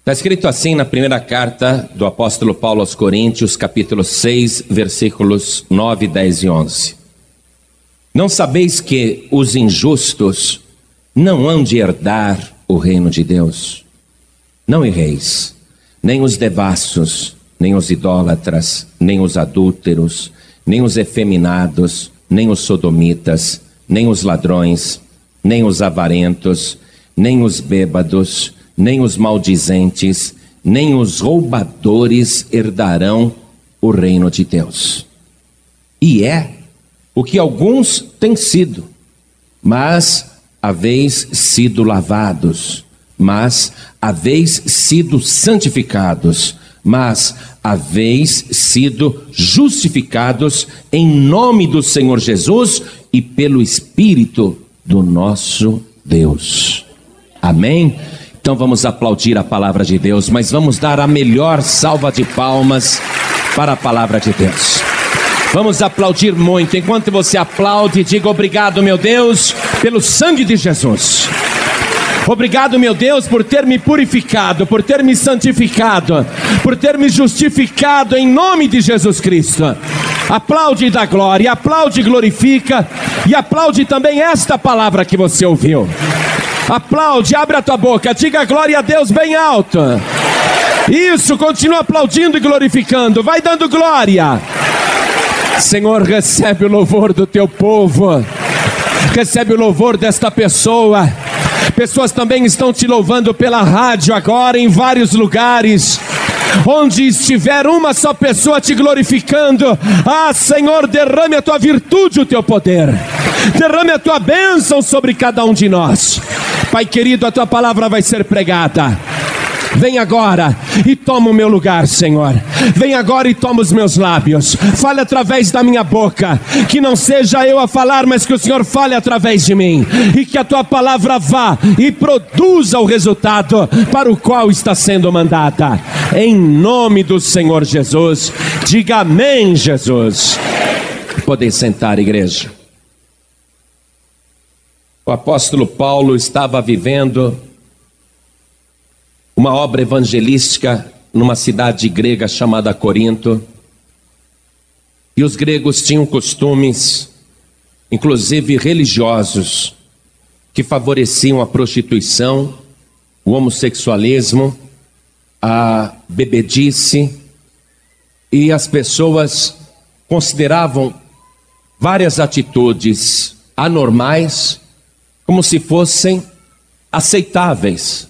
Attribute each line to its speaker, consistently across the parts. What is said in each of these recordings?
Speaker 1: Está escrito assim na primeira carta do apóstolo Paulo aos Coríntios, capítulo 6, versículos 9, 10 e 11. Não sabeis que os injustos não hão de herdar o reino de Deus? Não erreis, nem os devassos, nem os idólatras, nem os adúlteros, nem os efeminados, nem os sodomitas, nem os ladrões, nem os avarentos, nem os bêbados, nem os maldizentes, nem os roubadores herdarão o reino de Deus. E é o que alguns têm sido, mas haveis sido lavados, mas haveis sido santificados, mas haveis sido justificados em nome do Senhor Jesus e pelo Espírito do nosso Deus. Amém? Então vamos aplaudir a palavra de Deus, mas vamos dar a melhor salva de palmas para a palavra de Deus. Vamos aplaudir muito. Enquanto você aplaude, diga obrigado, meu Deus, pelo sangue de Jesus. Obrigado, meu Deus, por ter me purificado, por ter me santificado, por ter me justificado em nome de Jesus Cristo. Aplaude e dá glória, aplaude e glorifica, e aplaude também esta palavra que você ouviu. Aplaude, abre a tua boca, diga glória a Deus bem alto. Isso, continua aplaudindo e glorificando, vai dando glória. Senhor, recebe o louvor do teu povo, recebe o louvor desta pessoa. Pessoas também estão te louvando pela rádio agora em vários lugares. Onde estiver uma só pessoa te glorificando, ah Senhor, derrame a tua virtude, o teu poder, derrame a tua bênção sobre cada um de nós. Pai querido, a tua palavra vai ser pregada. Vem agora e toma o meu lugar, Senhor. Vem agora e toma os meus lábios. Fale através da minha boca. Que não seja eu a falar, mas que o Senhor fale através de mim. E que a tua palavra vá e produza o resultado para o qual está sendo mandada. Em nome do Senhor Jesus. Diga amém, Jesus. Podem sentar, igreja. O apóstolo Paulo estava vivendo uma obra evangelística numa cidade grega chamada Corinto. E os gregos tinham costumes, inclusive religiosos, que favoreciam a prostituição, o homossexualismo, a bebedice, e as pessoas consideravam várias atitudes anormais como se fossem aceitáveis.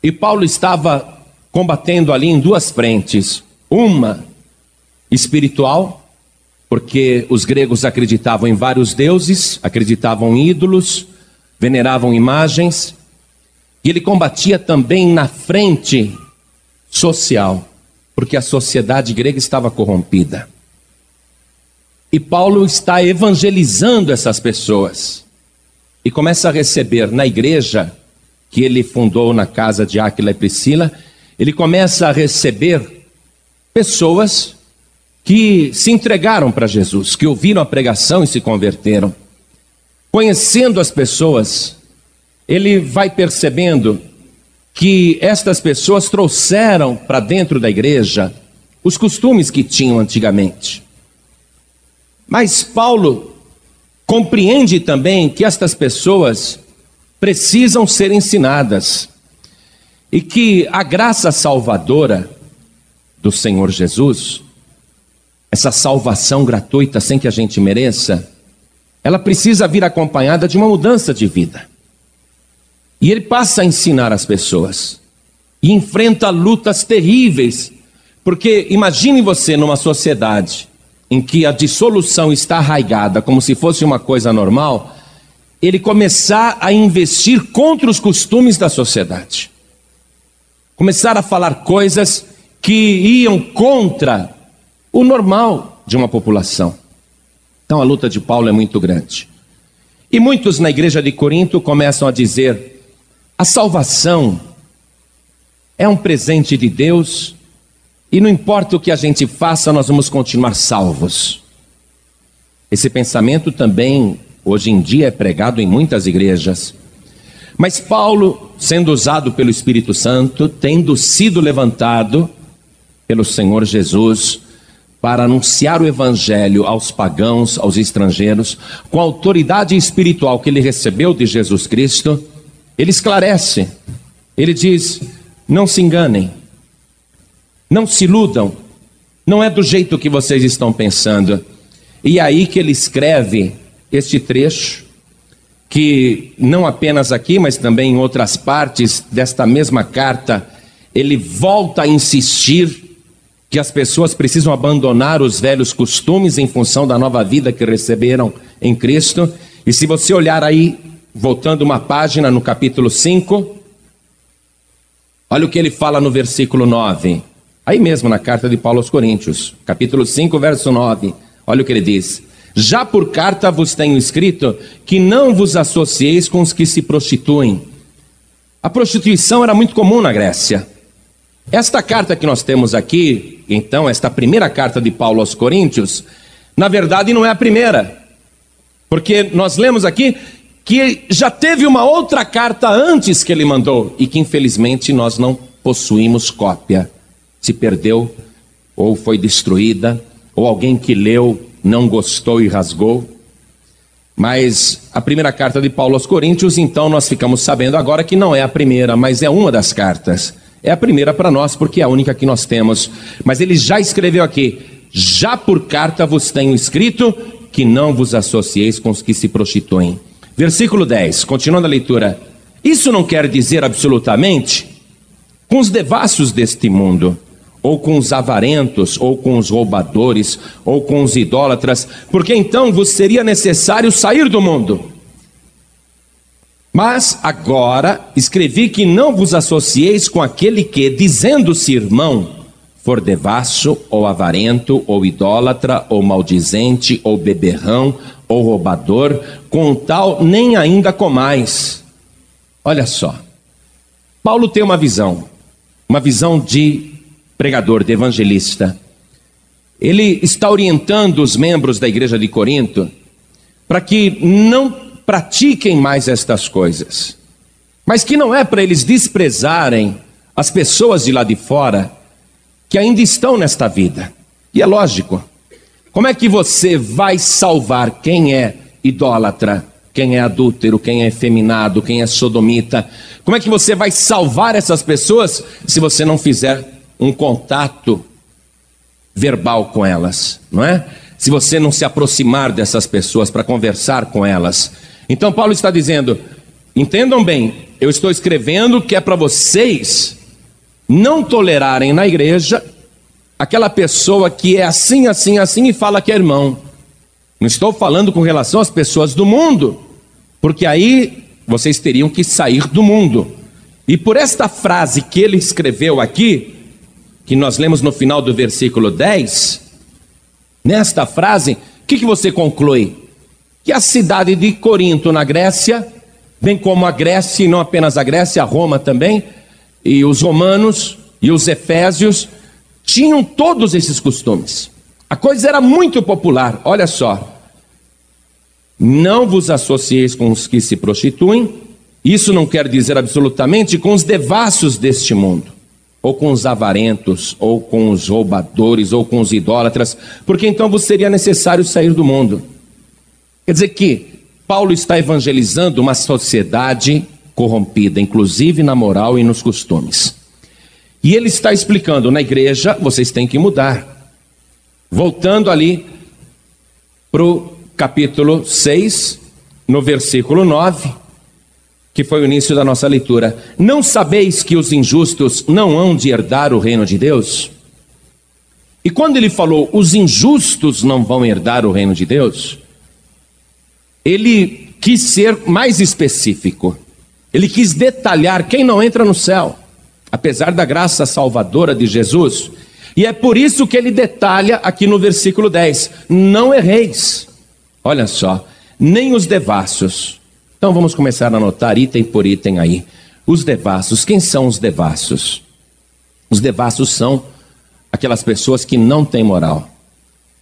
Speaker 1: E Paulo estava combatendo ali em duas frentes: uma espiritual, porque os gregos acreditavam em vários deuses, acreditavam em ídolos, veneravam imagens, e ele combatia também na frente social, porque a sociedade grega estava corrompida. E Paulo está evangelizando essas pessoas e começa a receber na igreja que ele fundou na casa de Áquila e Priscila, ele começa a receber pessoas que se entregaram para Jesus, que ouviram a pregação e se converteram. Conhecendo as pessoas, ele vai percebendo que estas pessoas trouxeram para dentro da igreja os costumes que tinham antigamente. Mas Paulo compreende também que estas pessoas precisam ser ensinadas e que a graça salvadora do Senhor Jesus, essa salvação gratuita sem que a gente mereça, ela precisa vir acompanhada de uma mudança de vida. E ele passa a ensinar as pessoas e enfrenta lutas terríveis, porque imagine você numa sociedade em que a dissolução está arraigada como se fosse uma coisa normal, ele começar a investir contra os costumes da sociedade. Começar a falar coisas que iam contra o normal de uma população. Então a luta de Paulo é muito grande. E muitos na igreja de Corinto começam a dizer: a salvação é um presente de Deus e não importa o que a gente faça, nós vamos continuar salvos. Esse pensamento também hoje em dia é pregado em muitas igrejas. Mas Paulo sendo usado pelo Espírito Santo, tendo sido levantado pelo Senhor Jesus para anunciar o Evangelho aos pagãos, aos estrangeiros, com a autoridade espiritual que ele recebeu de Jesus Cristo, ele esclarece, ele diz: não se enganem, não se iludam, não é do jeito que vocês estão pensando. E é aí que ele escreve este trecho, que não apenas aqui, mas também em outras partes desta mesma carta, ele volta a insistir que as pessoas precisam abandonar os velhos costumes em função da nova vida que receberam em Cristo. E se você olhar aí, voltando uma página no capítulo 5, olha o que ele fala no versículo 9. Aí mesmo na carta de Paulo aos Coríntios, capítulo 5, verso 9. Olha o que ele diz: Já por carta vos tenho escrito que não vos associeis com os que se prostituem. A prostituição era muito comum na Grécia. Esta carta que nós temos aqui, então, esta primeira carta de Paulo aos Coríntios, na verdade não é a primeira, porque nós lemos aqui que já teve uma outra carta antes que ele mandou e que infelizmente nós não possuímos cópia. Se perdeu, ou foi destruída, ou alguém que leu não gostou e rasgou. Mas a primeira carta de Paulo aos Coríntios, então nós ficamos sabendo agora que não é a primeira, mas é uma das cartas. É a primeira para nós, porque é a única que nós temos. Mas ele já escreveu aqui: Já por carta vos tenho escrito que não vos associeis com os que se prostituem. Versículo 10, continuando a leitura. Isso não quer dizer absolutamente com os devassos deste mundo, ou com os avarentos, ou com os roubadores, ou com os idólatras, porque então vos seria necessário sair do mundo. Mas agora escrevi que não vos associeis com aquele que, dizendo-se irmão, for devasso, ou avarento, ou idólatra, ou maldizente, ou beberrão, ou roubador, com tal nem ainda comais. Olha só. Paulo tem uma visão, uma visão de pregador, de evangelista. Ele está orientando os membros da igreja de Corinto para que não pratiquem mais estas coisas. Mas que não é para eles desprezarem as pessoas de lá de fora que ainda estão nesta vida. E é lógico. Como é que você vai salvar quem é idólatra, quem é adúltero, quem é efeminado, quem é sodomita? Como é que você vai salvar essas pessoas se você não fizer um contato verbal com elas, não é? Se você não se aproximar dessas pessoas para conversar com elas, então Paulo está dizendo: entendam bem, eu estou escrevendo que é para vocês não tolerarem na igreja aquela pessoa que é assim, assim, assim e fala que é irmão. Não estou falando com relação às pessoas do mundo, porque aí vocês teriam que sair do mundo. E por esta frase que ele escreveu aqui, que nós lemos no final do versículo 10, nesta frase, o que, que você conclui? que a cidade de Corinto, na Grécia, bem como a Grécia, e não apenas a Grécia, a Roma também, e os romanos e os efésios, tinham todos esses costumes. A coisa era muito popular, olha só. Não vos associeis com os que se prostituem, isso não quer dizer absolutamente com os devassos deste mundo, ou com os avarentos, ou com os roubadores, ou com os idólatras, porque então vos seria necessário sair do mundo. Quer dizer que Paulo está evangelizando uma sociedade corrompida, inclusive na moral e nos costumes. E ele está explicando na igreja, vocês têm que mudar. Voltando ali para o capítulo 6, no versículo 9, que foi o início da nossa leitura. Não sabeis que os injustos não hão de herdar o reino de Deus? E quando ele falou, os injustos não vão herdar o reino de Deus, ele quis ser mais específico. Ele quis detalhar quem não entra no céu, apesar da graça salvadora de Jesus. E é por isso que ele detalha aqui no versículo 10: Não erreis. Olha só, nem os devassos. Então vamos começar a anotar item por item aí. Os devassos, quem são os devassos? Os devassos são aquelas pessoas que não têm moral,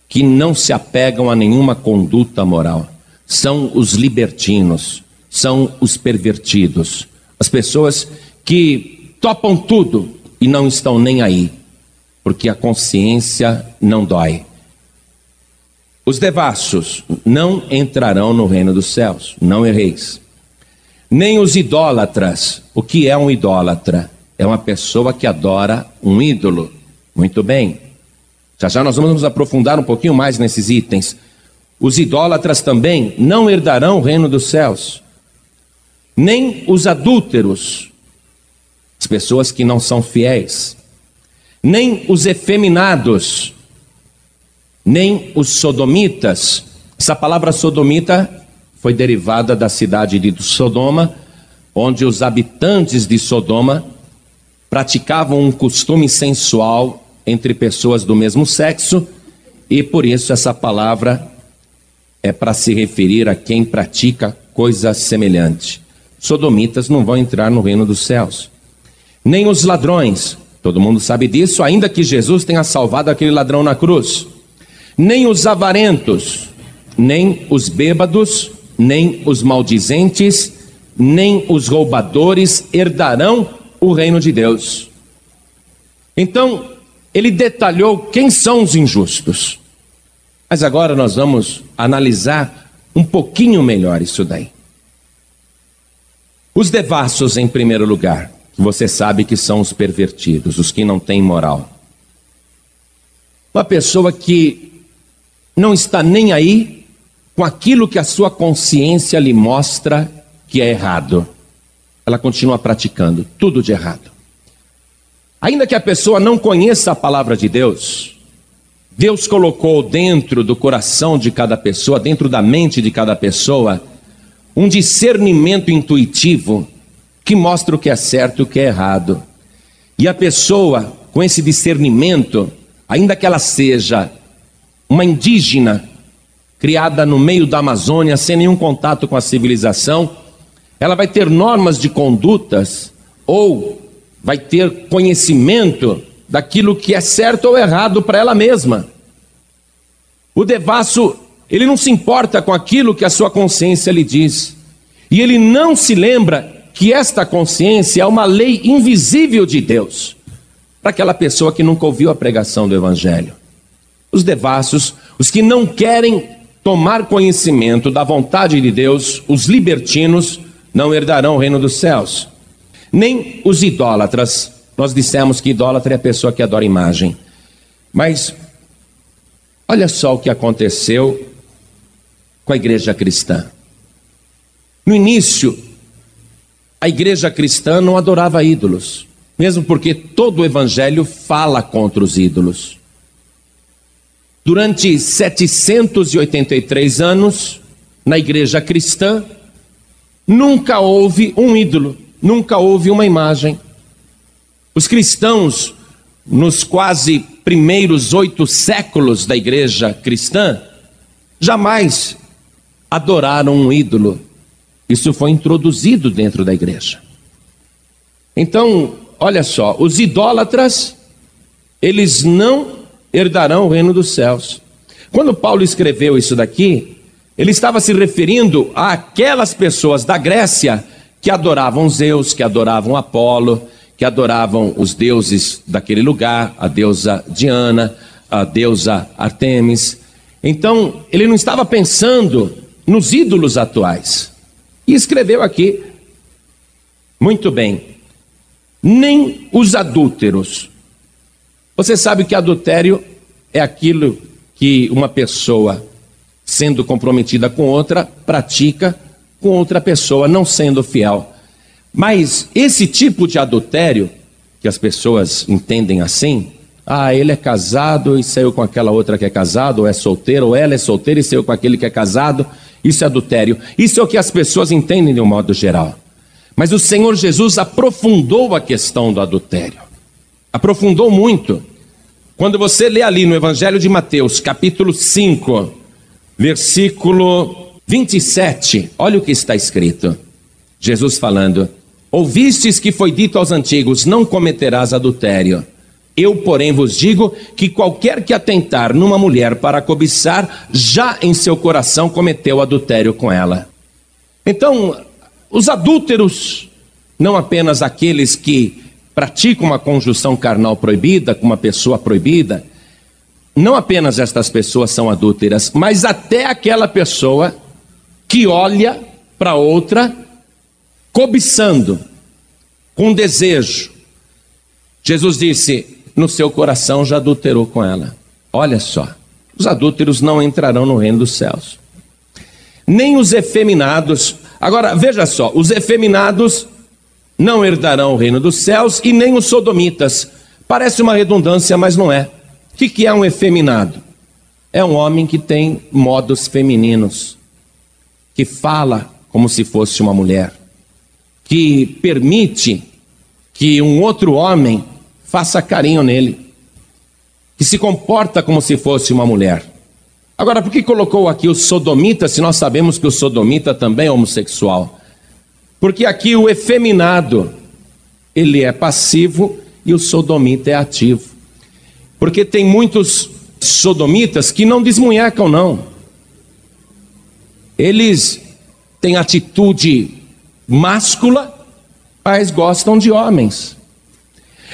Speaker 1: que não se apegam a nenhuma conduta moral são os libertinos, são os pervertidos, As pessoas que topam tudo e não estão nem aí, porque a consciência não dói. Os devassos não entrarão no reino dos céus, não erreis. Nem os idólatras. O que é um idólatra? É uma pessoa que adora um ídolo. Muito bem. Já já nós vamos nos aprofundar um pouquinho mais nesses itens. Os idólatras também não herdarão o reino dos céus. Nem os adúlteros, as pessoas que não são fiéis, nem os efeminados, nem os sodomitas. Essa palavra sodomita foi derivada da cidade de Sodoma, onde os habitantes de Sodoma praticavam um costume sensual entre pessoas do mesmo sexo, e por isso essa palavra é para se referir a quem pratica coisa semelhante. Sodomitas não vão entrar no reino dos céus. Nem os ladrões, todo mundo sabe disso, ainda que Jesus tenha salvado aquele ladrão na cruz. Nem os avarentos, nem os bêbados, nem os maldizentes, nem os roubadores herdarão o reino de Deus. Então, ele detalhou quem são os injustos. Mas agora nós vamos analisar um pouquinho melhor isso daí. Os devassos, em primeiro lugar, que você sabe que são os pervertidos, os que não têm moral. Uma pessoa que não está nem aí com aquilo que a sua consciência lhe mostra que é errado. Ela continua praticando tudo de errado. Ainda que a pessoa não conheça a palavra de Deus, Deus colocou dentro do coração de cada pessoa, dentro da mente de cada pessoa, um discernimento intuitivo que mostra o que é certo e o que é errado. E a pessoa, com esse discernimento, ainda que ela seja uma indígena, criada no meio da Amazônia, sem nenhum contato com a civilização, ela vai ter normas de condutas ou vai ter conhecimento daquilo que é certo ou errado para ela mesma. O devasso, ele não se importa com aquilo que a sua consciência lhe diz. E ele não se lembra que esta consciência é uma lei invisível de Deus para aquela pessoa que nunca ouviu a pregação do Evangelho. Os devassos, os que não querem tomar conhecimento da vontade de Deus, os libertinos, não herdarão o reino dos céus nem os idólatras. Nós dissemos que idólatra é a pessoa que adora imagem. Mas olha só o que aconteceu com a igreja cristã. No início, a igreja cristã não adorava ídolos, mesmo porque todo o evangelho fala contra os ídolos. Durante 783 anos, na igreja cristã, nunca houve um ídolo nunca houve uma imagem. Os cristãos, nos quase primeiros oito séculos da igreja cristã, jamais adoraram um ídolo. Isso foi introduzido dentro da igreja. Então, olha só, os idólatras, eles não herdarão o reino dos céus. Quando Paulo escreveu isso daqui, ele estava se referindo àquelas pessoas da Grécia que adoravam Zeus, que adoravam Apolo, que adoravam os deuses daquele lugar, a deusa Diana, a deusa Artemis. Então, ele não estava pensando nos ídolos atuais. E escreveu aqui, muito bem, nem os adúlteros. Você sabe que adultério é aquilo que uma pessoa, sendo comprometida com outra, pratica com outra pessoa, não sendo fiel. Mas esse tipo de adultério, que as pessoas entendem assim, ah, ele é casado e saiu com aquela outra que é casado, ou é solteiro, ou ela é solteira e saiu com aquele que é casado, isso é adultério. Isso é o que as pessoas entendem de um modo geral. Mas o Senhor Jesus aprofundou a questão do adultério. Aprofundou muito. Quando você lê ali no Evangelho de Mateus, capítulo 5, versículo 27, olha o que está escrito. Jesus falando: Ouvistes que foi dito aos antigos: Não cometerás adultério. Eu, porém, vos digo que qualquer que atentar numa mulher para cobiçar, já em seu coração cometeu adultério com ela. Então, os adúlteros não apenas aqueles que praticam uma conjunção carnal proibida com uma pessoa proibida, não apenas estas pessoas são adúlteras, mas até aquela pessoa que olha para outra cobiçando, com desejo. Jesus disse: No seu coração já adulterou com ela. Olha só, os adúlteros não entrarão no reino dos céus. Nem os efeminados. Agora, veja só: os efeminados não herdarão o reino dos céus e nem os sodomitas. Parece uma redundância, mas não é. O que é um efeminado? É um homem que tem modos femininos, que fala como se fosse uma mulher, que permite que um outro homem faça carinho nele, que se comporta como se fosse uma mulher. Agora, por que colocou aqui o sodomita, se nós sabemos que o sodomita também é homossexual? Porque aqui o efeminado, ele é passivo e o sodomita é ativo. Porque tem muitos sodomitas que não desmunhecam, não. Eles têm atitude máscula, mas gostam de homens.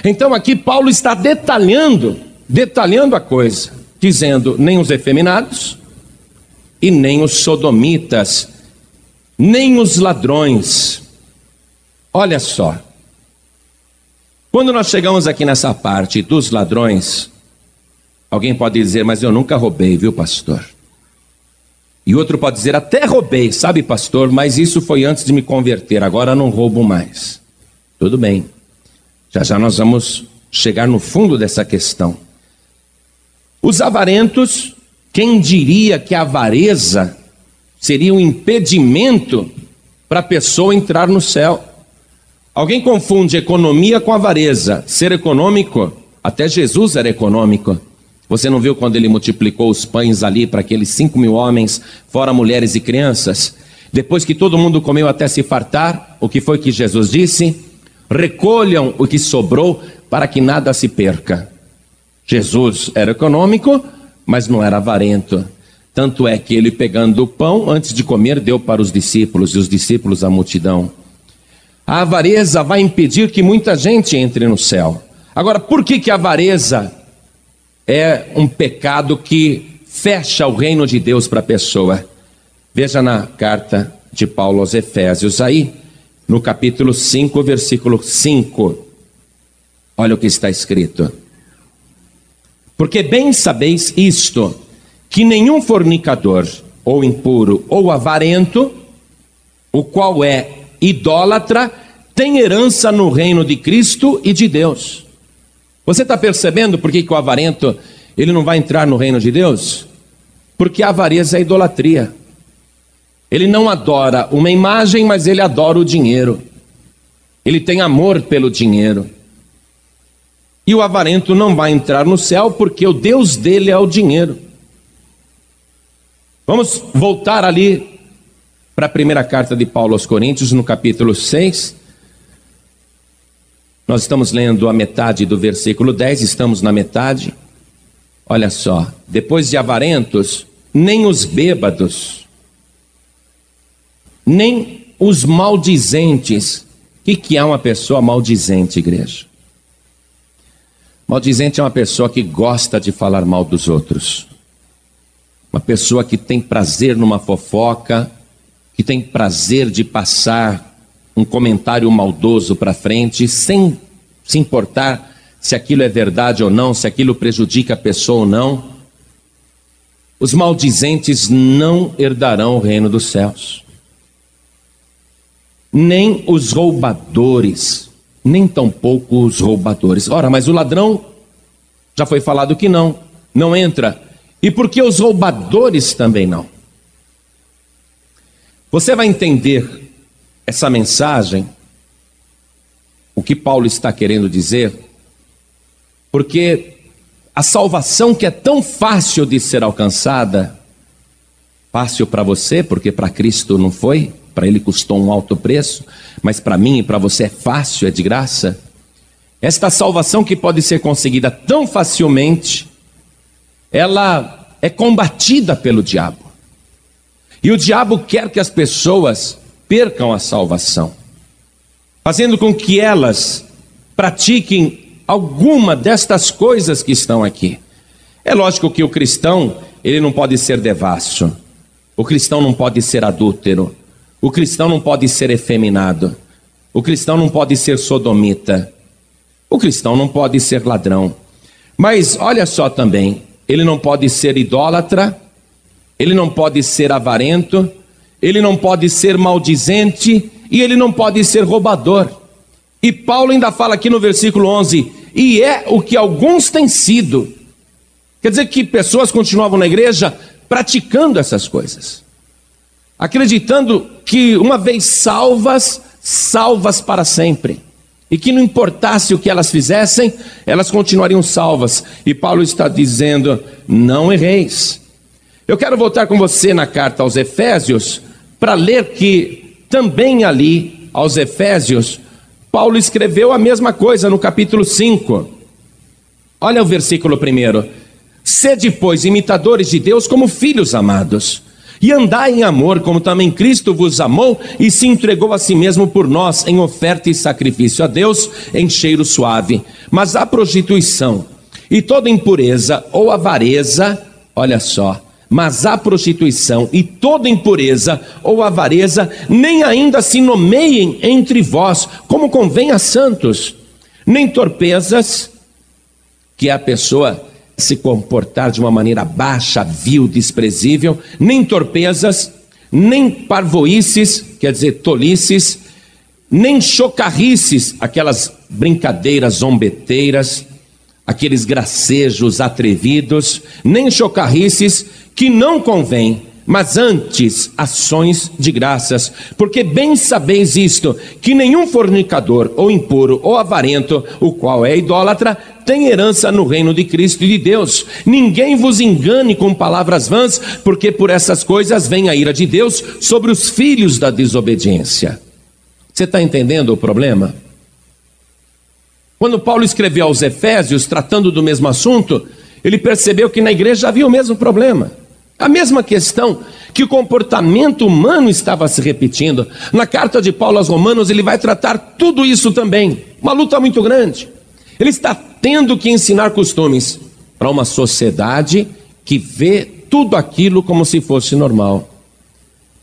Speaker 1: Então aqui Paulo está detalhando, detalhando a coisa, dizendo: nem os efeminados e nem os sodomitas nem os ladrões. Olha só. Quando nós chegamos aqui nessa parte dos ladrões, alguém pode dizer, mas eu nunca roubei, viu, pastor? E outro pode dizer, até roubei, sabe, pastor, mas isso foi antes de me converter, agora não roubo mais. Tudo bem. Já já nós vamos chegar no fundo dessa questão. Os avarentos, quem diria que a avareza seria um impedimento para a pessoa entrar no céu. Alguém confunde economia com avareza. Ser econômico, até Jesus era econômico. Você não viu quando ele multiplicou os pães ali para aqueles cinco mil homens, fora mulheres e crianças? Depois que todo mundo comeu até se fartar, o que foi que Jesus disse? Recolham o que sobrou para que nada se perca. Jesus era econômico, mas não era avarento. Tanto é que ele, pegando o pão, antes de comer, deu para os discípulos, e os discípulos a multidão. A avareza vai impedir que muita gente entre no céu. Agora, por que, que a avareza é um pecado que fecha o reino de Deus para a pessoa? Veja na carta de Paulo aos Efésios aí, no capítulo 5, versículo 5. Olha o que está escrito. Porque bem sabeis isto que nenhum fornicador, ou impuro, ou avarento, o qual é idólatra, tem herança no reino de Cristo e de Deus. Você está percebendo por que, que o avarento ele não vai entrar no reino de Deus? Porque a avareza é idolatria. Ele não adora uma imagem, mas ele adora o dinheiro. Ele tem amor pelo dinheiro. E o avarento não vai entrar no céu porque o Deus dele é o dinheiro. Vamos voltar ali para a primeira carta de Paulo aos Coríntios, no capítulo 6. Nós estamos lendo a metade do versículo 10, estamos na metade. Olha só, depois de avarentos, nem os bêbados, nem os maldizentes. O que, que é uma pessoa maldizente, igreja? Maldizente é uma pessoa que gosta de falar mal dos outros uma pessoa que tem prazer numa fofoca, que tem prazer de passar um comentário maldoso para frente, sem se importar se aquilo é verdade ou não, se aquilo prejudica a pessoa ou não. Os maldizentes não herdarão o reino dos céus. Nem os roubadores, nem tampouco os roubadores. Ora, mas o ladrão já foi falado que não, não entra e por que os roubadores também não? Você vai entender essa mensagem, o que Paulo está querendo dizer, porque a salvação que é tão fácil de ser alcançada, fácil para você, porque para Cristo não foi, para ele custou um alto preço, mas para mim e para você é fácil, é de graça. Esta salvação que pode ser conseguida tão facilmente, ela é combatida pelo diabo. E o diabo quer que as pessoas percam a salvação. fazendo com que elas pratiquem alguma destas coisas que estão aqui. É lógico que o cristão, ele não pode ser devasso. O cristão não pode ser adúltero. O cristão não pode ser efeminado. O cristão não pode ser sodomita. O cristão não pode ser ladrão. Mas olha só também, ele não pode ser idólatra, ele não pode ser avarento, ele não pode ser maldizente e ele não pode ser roubador. E Paulo ainda fala aqui no versículo 11: e é o que alguns têm sido. Quer dizer que pessoas continuavam na igreja praticando essas coisas, acreditando que uma vez salvas, salvas para sempre. E que não importasse o que elas fizessem, elas continuariam salvas. E Paulo está dizendo: não erreis. Eu quero voltar com você na carta aos Efésios, para ler que também ali, aos Efésios, Paulo escreveu a mesma coisa no capítulo 5. Olha o versículo primeiro. Sede, pois, imitadores de Deus como filhos amados, e andai em amor, como também Cristo vos amou e se entregou a si mesmo por nós, em oferta e sacrifício a Deus, em cheiro suave. Mas a prostituição e toda impureza ou avareza, olha só, mas a prostituição e toda impureza ou avareza nem ainda se nomeiem entre vós, como convém a santos, nem torpezas, que é a pessoa se comportar de uma maneira baixa, vil, desprezível, nem torpezas, nem parvoices, quer dizer, tolices, nem chocarrices, aquelas brincadeiras zombeteiras, aqueles gracejos atrevidos, nem chocarrices que não convém, mas antes ações de graças, porque bem sabeis isto, que nenhum fornicador, ou impuro, ou avarento, o qual é idólatra, tem herança no reino de Cristo e de Deus. Ninguém vos engane com palavras vãs, porque por essas coisas vem a ira de Deus sobre os filhos da desobediência. Você está entendendo o problema? Quando Paulo escreveu aos Efésios, tratando do mesmo assunto, ele percebeu que na igreja havia o mesmo problema. A mesma questão que o comportamento humano estava se repetindo. Na carta de Paulo aos Romanos, ele vai tratar tudo isso também. Uma luta muito grande. Ele está tendo que ensinar costumes para uma sociedade que vê tudo aquilo como se fosse normal.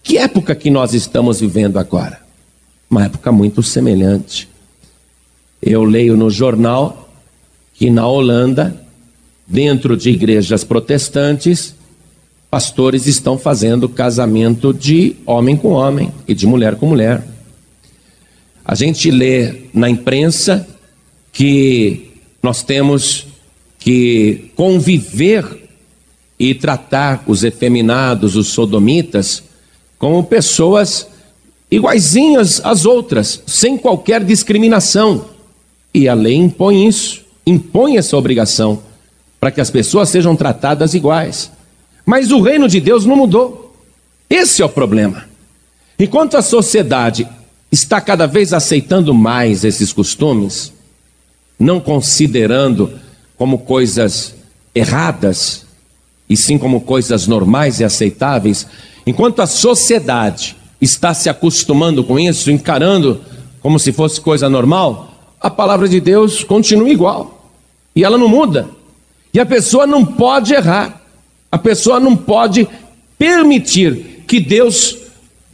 Speaker 1: Que época que nós estamos vivendo agora? Uma época muito semelhante. Eu leio no jornal que na Holanda, dentro de igrejas protestantes, pastores estão fazendo casamento de homem com homem e de mulher com mulher. A gente lê na imprensa que nós temos que conviver e tratar os efeminados, os sodomitas, como pessoas iguaizinhas às outras, sem qualquer discriminação. E a lei impõe isso, impõe essa obrigação, para que as pessoas sejam tratadas iguais. Mas o reino de Deus não mudou. Esse é o problema. Enquanto a sociedade está cada vez aceitando mais esses costumes, não considerando como coisas erradas, e sim como coisas normais e aceitáveis, enquanto a sociedade está se acostumando com isso, encarando como se fosse coisa normal, a palavra de Deus continua igual. E ela não muda. E a pessoa não pode errar. A pessoa não pode permitir que Deus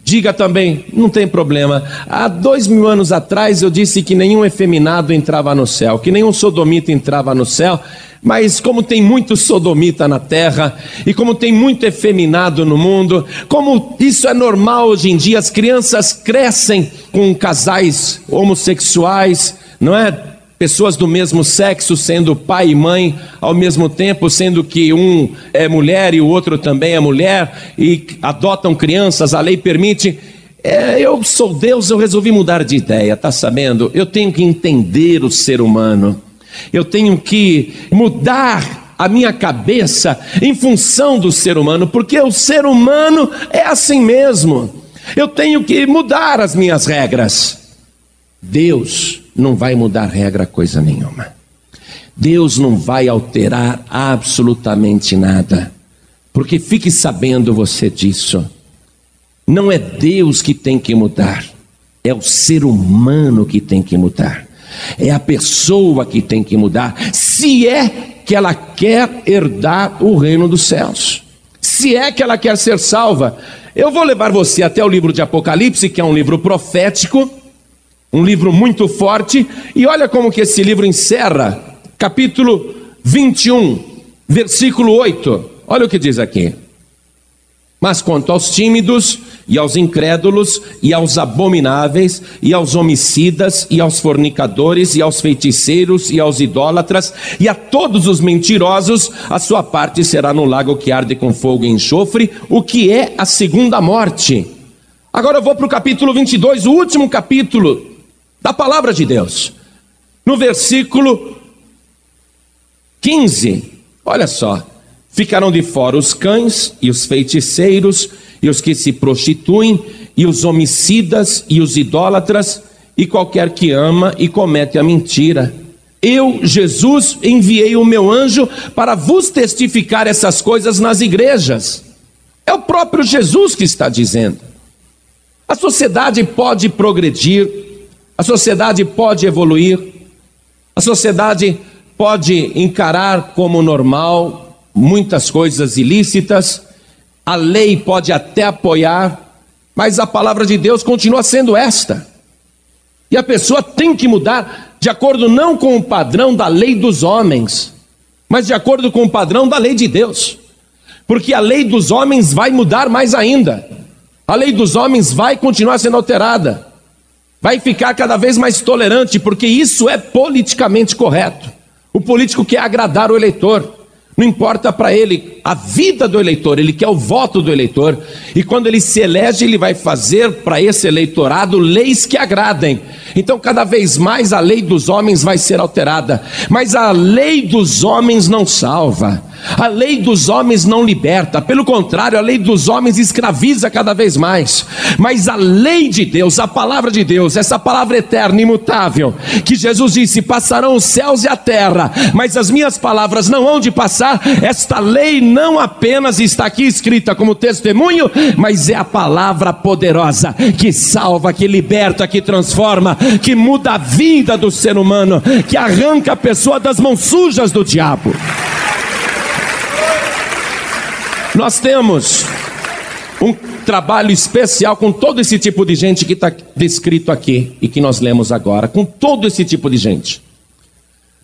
Speaker 1: diga também, não tem problema. Há dois mil anos atrás eu disse que nenhum efeminado entrava no céu, que nenhum sodomita entrava no céu. Mas como tem muito sodomita na terra e como tem muito efeminado no mundo, como isso é normal hoje em dia, as crianças crescem com casais homossexuais, não é? Pessoas do mesmo sexo sendo pai e mãe ao mesmo tempo, sendo que um é mulher e o outro também é mulher, e adotam crianças, a lei permite. É, eu sou Deus, eu resolvi mudar de ideia, tá sabendo? Eu tenho que entender o ser humano, eu tenho que mudar a minha cabeça em função do ser humano, porque o ser humano é assim mesmo. Eu tenho que mudar as minhas regras. Deus não vai mudar regra coisa nenhuma. Deus não vai alterar absolutamente nada. Porque fique sabendo você disso. Não é Deus que tem que mudar, é o ser humano que tem que mudar. É a pessoa que tem que mudar. Se é que ela quer herdar o reino dos céus. Se é que ela quer ser salva. Eu vou levar você até o livro de Apocalipse, que é um livro profético, um livro muito forte, e olha como que esse livro encerra, capítulo 21, versículo 8. Olha o que diz aqui. Mas quanto aos tímidos, e aos incrédulos, e aos abomináveis, e aos homicidas, e aos fornicadores, e aos feiticeiros, e aos idólatras, e a todos os mentirosos, a sua parte será no lago que arde com fogo e enxofre, o que é a segunda morte. Agora eu vou para o capítulo 22, o último capítulo da palavra de Deus. No versículo 15, olha só. Ficarão de fora os cães e os feiticeiros e os que se prostituem e os homicidas e os idólatras e qualquer que ama e comete a mentira. Eu, Jesus, enviei o meu anjo para vos testificar essas coisas nas igrejas. É o próprio Jesus que está dizendo. A sociedade pode progredir, a sociedade pode evoluir, a sociedade pode encarar como normal muitas coisas ilícitas, a lei pode até apoiar, mas a palavra de Deus continua sendo esta. E a pessoa tem que mudar de acordo não com o padrão da lei dos homens, mas de acordo com o padrão da lei de Deus. Porque a lei dos homens vai mudar mais ainda. A lei dos homens vai continuar sendo alterada. Vai ficar cada vez mais tolerante, porque isso é politicamente correto. O político quer agradar o eleitor. Não importa para ele a vida do eleitor, ele quer o voto do eleitor. E quando ele se elege, ele vai fazer para esse eleitorado leis que agradem. Então, cada vez mais a lei dos homens vai ser alterada. Mas a lei dos homens não salva. A lei dos homens não liberta, pelo contrário, a lei dos homens escraviza cada vez mais. Mas a lei de Deus, a palavra de Deus, essa palavra eterna, imutável, que Jesus disse: passarão os céus e a terra, mas as minhas palavras não hão de passar. Esta lei não apenas está aqui escrita como testemunho, mas é a palavra poderosa que salva, que liberta, que transforma, que muda a vida do ser humano, que arranca a pessoa das mãos sujas do diabo. Nós temos um trabalho especial com todo esse tipo de gente que está descrito aqui e que nós lemos agora, com todo esse tipo de gente.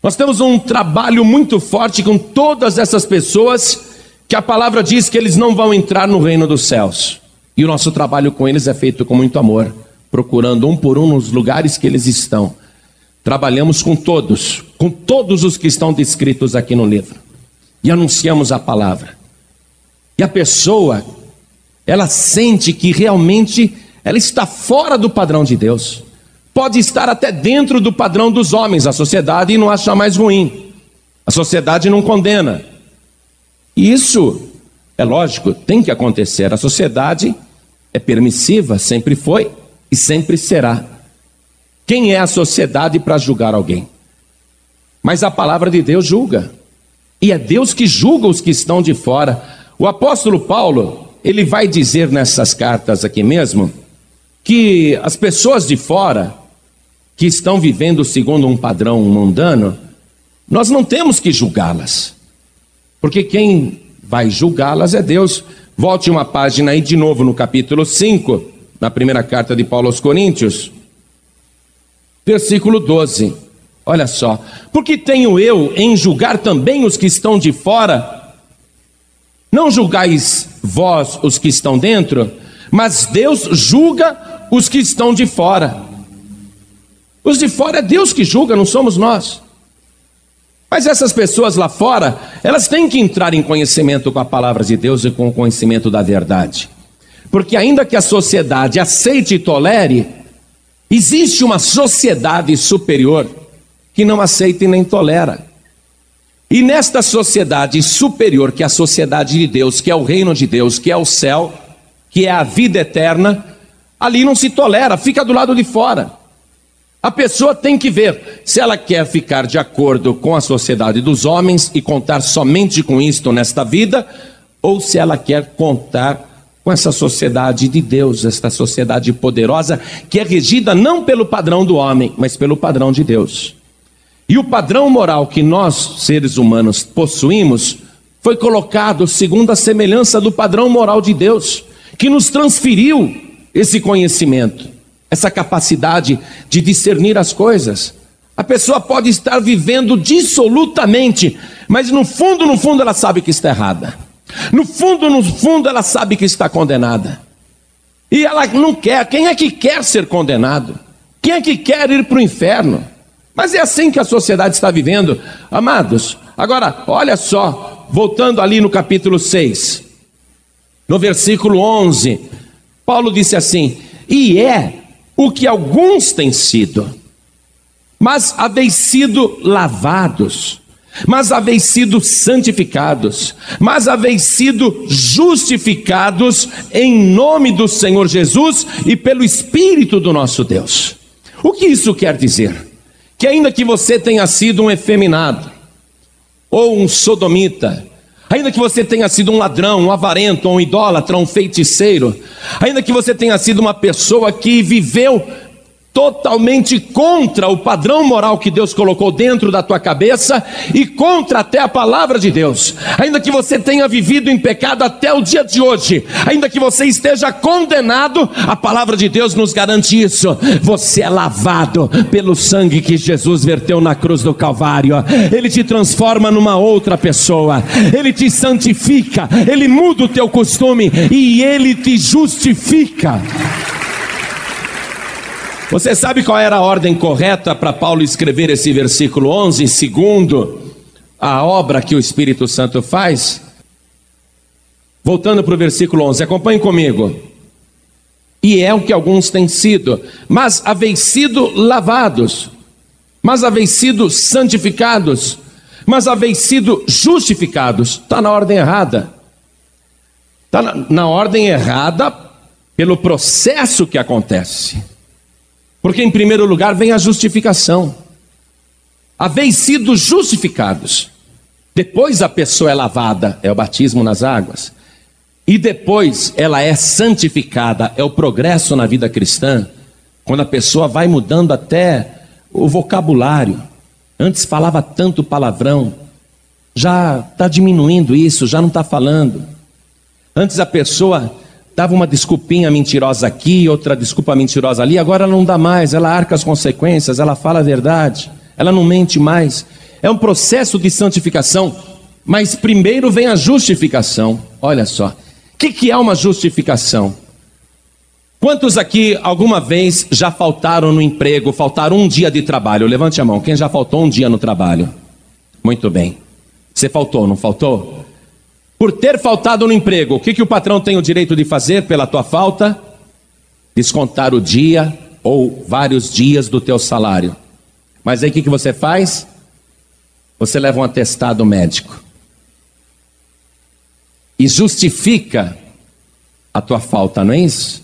Speaker 1: Nós temos um trabalho muito forte com todas essas pessoas que a palavra diz que eles não vão entrar no reino dos céus. E o nosso trabalho com eles é feito com muito amor, procurando um por um nos lugares que eles estão. Trabalhamos com todos, com todos os que estão descritos aqui no livro, e anunciamos a palavra. E a pessoa, ela sente que realmente ela está fora do padrão de Deus. Pode estar até dentro do padrão dos homens, a sociedade não acha mais ruim. A sociedade não condena. E isso é lógico, tem que acontecer. A sociedade é permissiva, sempre foi e sempre será. Quem é a sociedade para julgar alguém? Mas a palavra de Deus julga. E é Deus que julga os que estão de fora. O apóstolo Paulo, ele vai dizer nessas cartas aqui mesmo, que as pessoas de fora, que estão vivendo segundo um padrão mundano, nós não temos que julgá-las, porque quem vai julgá-las é Deus. Volte uma página aí de novo no capítulo 5, na primeira carta de Paulo aos Coríntios, versículo 12. Olha só, porque tenho eu em julgar também os que estão de fora, não julgais vós os que estão dentro, mas Deus julga os que estão de fora. Os de fora é Deus que julga, não somos nós. Mas essas pessoas lá fora, elas têm que entrar em conhecimento com a palavra de Deus e com o conhecimento da verdade. Porque ainda que a sociedade aceite e tolere, existe uma sociedade superior que não aceita e nem tolera. E nesta sociedade superior, que é a sociedade de Deus, que é o reino de Deus, que é o céu, que é a vida eterna, ali não se tolera, fica do lado de fora. A pessoa tem que ver se ela quer ficar de acordo com a sociedade dos homens e contar somente com isto nesta vida, ou se ela quer contar com essa sociedade de Deus, esta sociedade poderosa que é regida não pelo padrão do homem, mas pelo padrão de Deus. E o padrão moral que nós, seres humanos, possuímos, foi colocado segundo a semelhança do padrão moral de Deus, que nos transferiu esse conhecimento, essa capacidade de discernir as coisas. A pessoa pode estar vivendo dissolutamente, mas no fundo, no fundo, ela sabe que está errada. No fundo, no fundo, ela sabe que está condenada. E ela não quer. Quem é que quer ser condenado? Quem é que quer ir para o inferno? Mas é assim que a sociedade está vivendo, amados. Agora, olha só, voltando ali no capítulo 6, no versículo 11, Paulo disse assim: E é o que alguns têm sido, mas haveis sido lavados mas haveis sido santificados, mas haveis sido justificados em nome do Senhor Jesus e pelo Espírito do nosso Deus. O que isso quer dizer? Que ainda que você tenha sido um efeminado, ou um sodomita, ainda que você tenha sido um ladrão, um avarento, um idólatra, um feiticeiro, ainda que você tenha sido uma pessoa que viveu totalmente contra o padrão moral que Deus colocou dentro da tua cabeça e contra até a palavra de Deus. Ainda que você tenha vivido em pecado até o dia de hoje, ainda que você esteja condenado, a palavra de Deus nos garante isso. Você é lavado pelo sangue que Jesus verteu na cruz do Calvário. Ele te transforma numa outra pessoa. Ele te santifica, ele muda o teu costume e ele te justifica. Você sabe qual era a ordem correta para Paulo escrever esse versículo 11, segundo a obra que o Espírito Santo faz? Voltando para o versículo 11, acompanhe comigo. E é o que alguns têm sido, mas haveis sido lavados, mas haveis sido santificados, mas haveis sido justificados. Está na ordem errada. Está na, na ordem errada pelo processo que acontece. Porque, em primeiro lugar, vem a justificação. Haveis sido justificados. Depois a pessoa é lavada, é o batismo nas águas. E depois ela é santificada, é o progresso na vida cristã, quando a pessoa vai mudando até o vocabulário. Antes falava tanto palavrão, já está diminuindo isso, já não está falando. Antes a pessoa dava uma desculpinha mentirosa aqui, outra desculpa mentirosa ali, agora ela não dá mais, ela arca as consequências, ela fala a verdade, ela não mente mais. É um processo de santificação, mas primeiro vem a justificação. Olha só, o que, que é uma justificação? Quantos aqui alguma vez já faltaram no emprego, faltaram um dia de trabalho? Levante a mão, quem já faltou um dia no trabalho? Muito bem. Você faltou, não faltou? Por ter faltado no emprego, o que, que o patrão tem o direito de fazer pela tua falta? Descontar o dia ou vários dias do teu salário. Mas aí o que, que você faz? Você leva um atestado médico e justifica a tua falta, não é isso?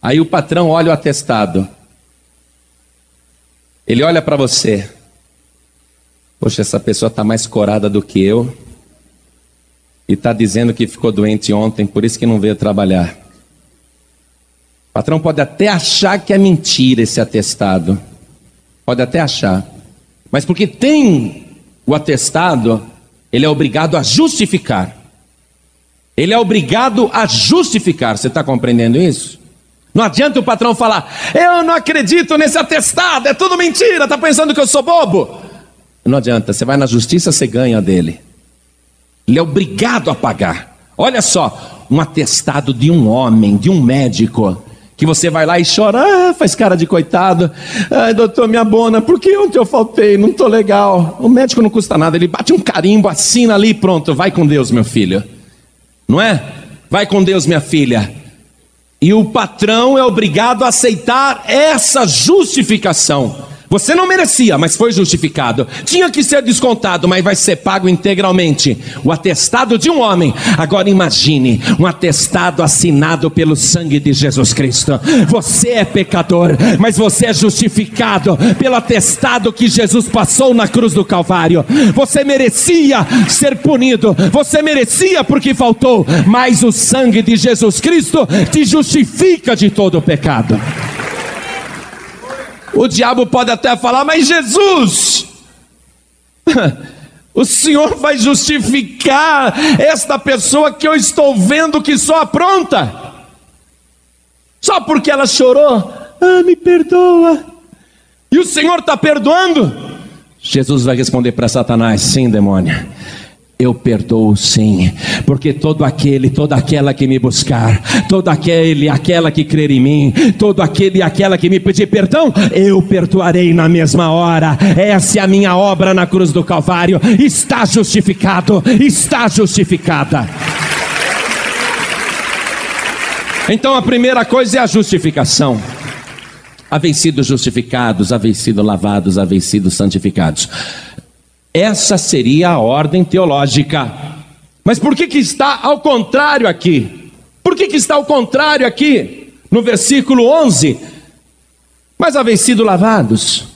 Speaker 1: Aí o patrão olha o atestado, ele olha para você, poxa, essa pessoa está mais corada do que eu e está dizendo que ficou doente ontem, por isso que não veio trabalhar. O patrão pode até achar que é mentira esse atestado, pode até achar, mas porque tem o atestado, ele é obrigado a justificar. Ele é obrigado a justificar. Você está compreendendo isso? Não adianta o patrão falar, eu não acredito nesse atestado, é tudo mentira, está pensando que eu sou bobo? Não adianta, você vai na justiça, você ganha dele. Ele é obrigado a pagar. Olha só, um atestado de um homem, de um médico, que você vai lá e chora, ah, faz cara de coitado. Ai, doutor, me abona, por que ontem eu faltei? Não estou legal. O médico não custa nada, ele bate um carimbo, assina ali e pronto, vai com Deus, meu filho. Não é? Vai com Deus, minha filha. E o patrão é obrigado a aceitar essa justificação. Você não merecia, mas foi justificado. Tinha que ser descontado, mas vai ser pago integralmente. O atestado de um homem. Agora imagine um atestado assinado pelo sangue de Jesus Cristo. Você é pecador, mas você é justificado pelo atestado que Jesus passou na cruz do Calvário. Você merecia ser punido, você merecia porque faltou, mas o sangue de Jesus Cristo te justifica de todo o pecado. O diabo pode até falar, mas Jesus, o Senhor vai justificar esta pessoa que eu estou vendo que só apronta, só porque ela chorou, ah, me perdoa, e o Senhor está perdoando. Jesus vai responder para Satanás: sim, demônio eu perdoo sim, porque todo aquele, toda aquela que me buscar, todo aquele, aquela que crer em mim, todo aquele e aquela que me pedir perdão, eu perdoarei na mesma hora. Essa é a minha obra na cruz do Calvário. Está justificado, está justificada. Então a primeira coisa é a justificação. Havem sido justificados, havem sido lavados, havem sido santificados. Essa seria a ordem teológica. Mas por que, que está ao contrário aqui? Por que, que está ao contrário aqui? No versículo 11: Mas haveis sido lavados,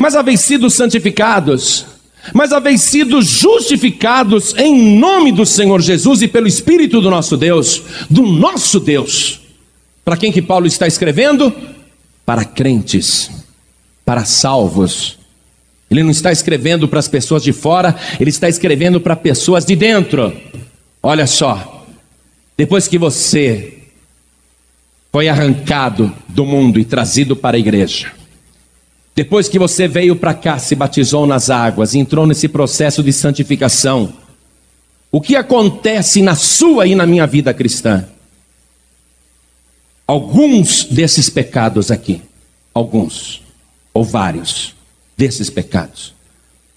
Speaker 1: mas haveis sido santificados, mas haveis sido justificados em nome do Senhor Jesus e pelo Espírito do nosso Deus, do nosso Deus. Para quem que Paulo está escrevendo? Para crentes, para salvos ele não está escrevendo para as pessoas de fora, ele está escrevendo para pessoas de dentro. Olha só, depois que você foi arrancado do mundo e trazido para a igreja, depois que você veio para cá, se batizou nas águas, entrou nesse processo de santificação, o que acontece na sua e na minha vida cristã? Alguns desses pecados aqui, alguns, ou vários, desses pecados.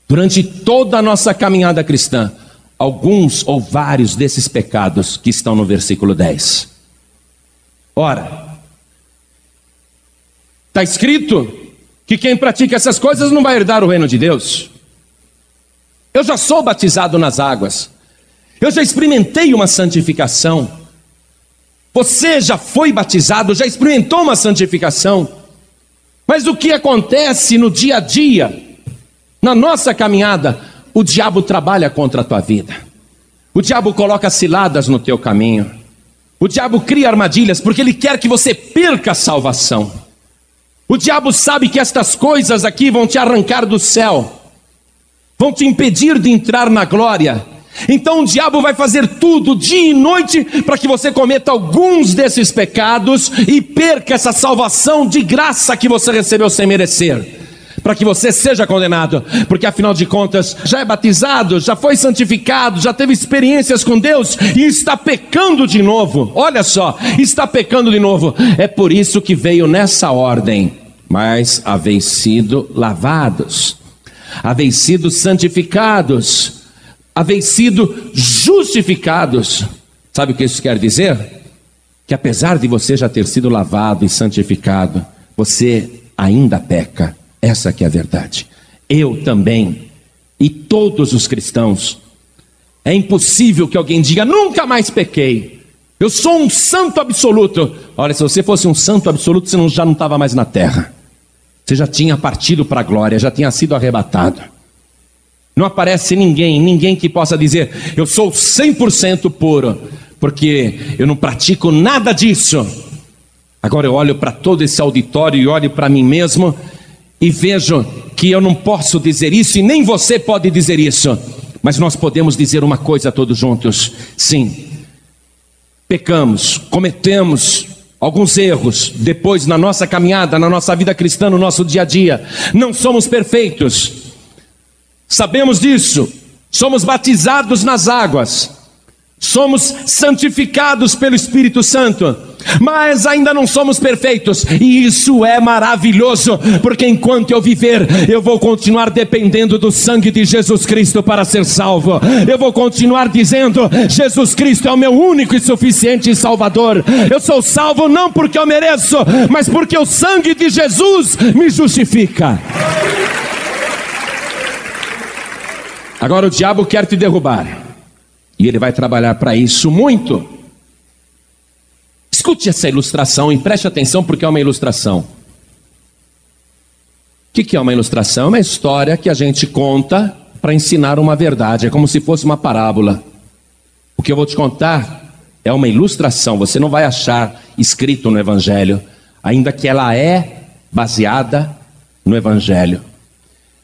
Speaker 1: Durante toda a nossa caminhada cristã, alguns ou vários desses pecados que estão no versículo 10. Ora, está escrito que quem pratica essas coisas não vai herdar o reino de Deus. Eu já sou batizado nas águas, eu já experimentei uma santificação. Você já foi batizado, já experimentou uma santificação. Mas o que acontece no dia a dia, na nossa caminhada, o diabo trabalha contra a tua vida. O diabo coloca ciladas no teu caminho. O diabo cria armadilhas porque ele quer que você perca a salvação. O diabo sabe que estas coisas aqui vão te arrancar do céu, vão te impedir de entrar na glória, então o diabo vai fazer tudo dia e noite para que você cometa alguns desses pecados e perca essa salvação de graça que você recebeu sem merecer. Para que você seja condenado, porque afinal de contas já é batizado, já foi santificado, já teve experiências com Deus e está pecando de novo. Olha só, está pecando de novo. É por isso que veio nessa ordem. Mas haveis sido lavados, haveis sido santificados haveis sido justificados. Sabe o que isso quer dizer? Que apesar de você já ter sido lavado e santificado, você ainda peca. Essa que é a verdade. Eu também e todos os cristãos. É impossível que alguém diga nunca mais pequei. Eu sou um santo absoluto. Olha, se você fosse um santo absoluto, você já não estava mais na terra. Você já tinha partido para a glória, já tinha sido arrebatado. Não aparece ninguém, ninguém que possa dizer, eu sou 100% puro, porque eu não pratico nada disso. Agora eu olho para todo esse auditório e olho para mim mesmo e vejo que eu não posso dizer isso e nem você pode dizer isso, mas nós podemos dizer uma coisa todos juntos: sim, pecamos, cometemos alguns erros depois na nossa caminhada, na nossa vida cristã, no nosso dia a dia, não somos perfeitos. Sabemos disso, somos batizados nas águas, somos santificados pelo Espírito Santo, mas ainda não somos perfeitos, e isso é maravilhoso, porque enquanto eu viver, eu vou continuar dependendo do sangue de Jesus Cristo para ser salvo, eu vou continuar dizendo: Jesus Cristo é o meu único e suficiente Salvador, eu sou salvo não porque eu mereço, mas porque o sangue de Jesus me justifica. Agora o diabo quer te derrubar. E ele vai trabalhar para isso muito. Escute essa ilustração e preste atenção porque é uma ilustração. O que é uma ilustração? É uma história que a gente conta para ensinar uma verdade. É como se fosse uma parábola. O que eu vou te contar é uma ilustração. Você não vai achar escrito no Evangelho, ainda que ela é baseada no Evangelho.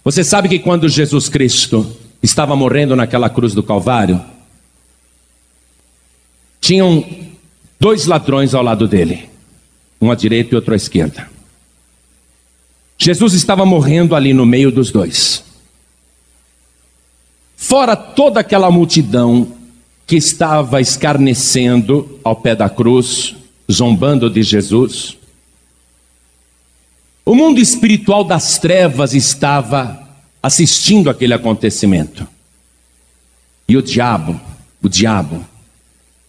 Speaker 1: Você sabe que quando Jesus Cristo estava morrendo naquela cruz do Calvário, tinham dois ladrões ao lado dele, um à direita e outro à esquerda. Jesus estava morrendo ali no meio dos dois. Fora toda aquela multidão que estava escarnecendo ao pé da cruz, zombando de Jesus, o mundo espiritual das trevas estava assistindo aquele acontecimento. E o diabo, o diabo,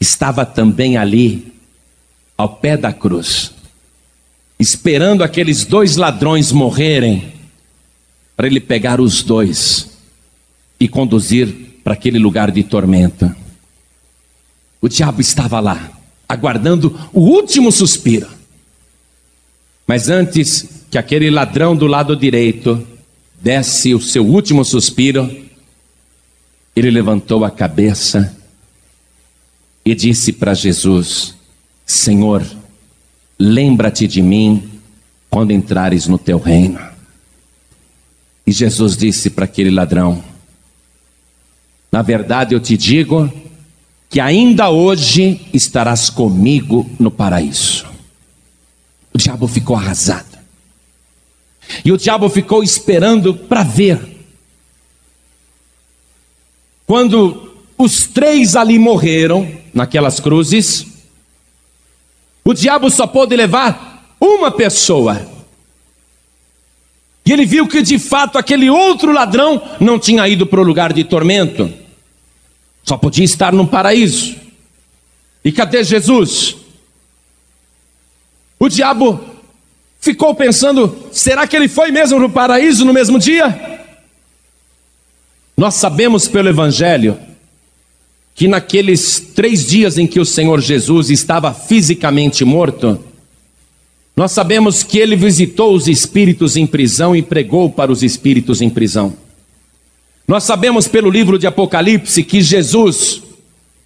Speaker 1: estava também ali, ao pé da cruz, esperando aqueles dois ladrões morrerem, para ele pegar os dois e conduzir para aquele lugar de tormenta. O diabo estava lá, aguardando o último suspiro. Mas antes que aquele ladrão do lado direito desse o seu último suspiro, ele levantou a cabeça e disse para Jesus: Senhor, lembra-te de mim quando entrares no teu reino. E Jesus disse para aquele ladrão: Na verdade eu te digo que ainda hoje estarás comigo no paraíso. O diabo ficou arrasado. E o diabo ficou esperando para ver. Quando os três ali morreram, naquelas cruzes, o diabo só pôde levar uma pessoa. E ele viu que de fato aquele outro ladrão não tinha ido para o lugar de tormento, só podia estar no paraíso. E cadê Jesus? O diabo ficou pensando: será que ele foi mesmo no paraíso no mesmo dia? Nós sabemos pelo Evangelho que naqueles três dias em que o Senhor Jesus estava fisicamente morto, nós sabemos que ele visitou os espíritos em prisão e pregou para os espíritos em prisão. Nós sabemos pelo livro de Apocalipse que Jesus,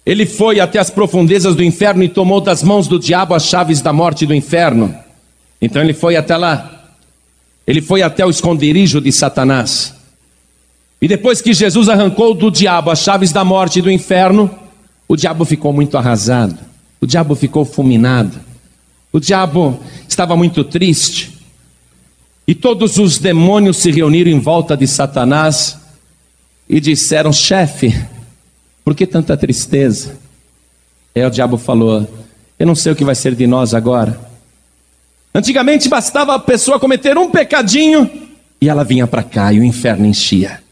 Speaker 1: ele foi até as profundezas do inferno e tomou das mãos do diabo as chaves da morte do inferno. Então ele foi até lá. Ele foi até o esconderijo de Satanás. E depois que Jesus arrancou do diabo as chaves da morte e do inferno, o diabo ficou muito arrasado, o diabo ficou fulminado, o diabo estava muito triste. E todos os demônios se reuniram em volta de Satanás e disseram: chefe, por que tanta tristeza? Aí o diabo falou: Eu não sei o que vai ser de nós agora. Antigamente bastava a pessoa cometer um pecadinho e ela vinha para cá e o inferno enchia.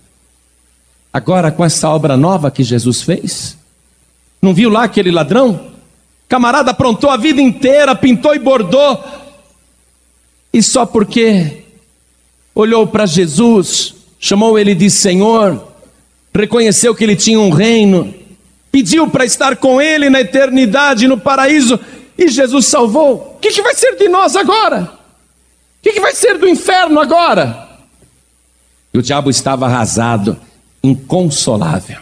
Speaker 1: Agora, com essa obra nova que Jesus fez, não viu lá aquele ladrão? Camarada aprontou a vida inteira, pintou e bordou, e só porque olhou para Jesus, chamou ele de Senhor, reconheceu que ele tinha um reino, pediu para estar com ele na eternidade, no paraíso, e Jesus salvou. Que, que vai ser de nós agora? O que, que vai ser do inferno agora? E o diabo estava arrasado inconsolável.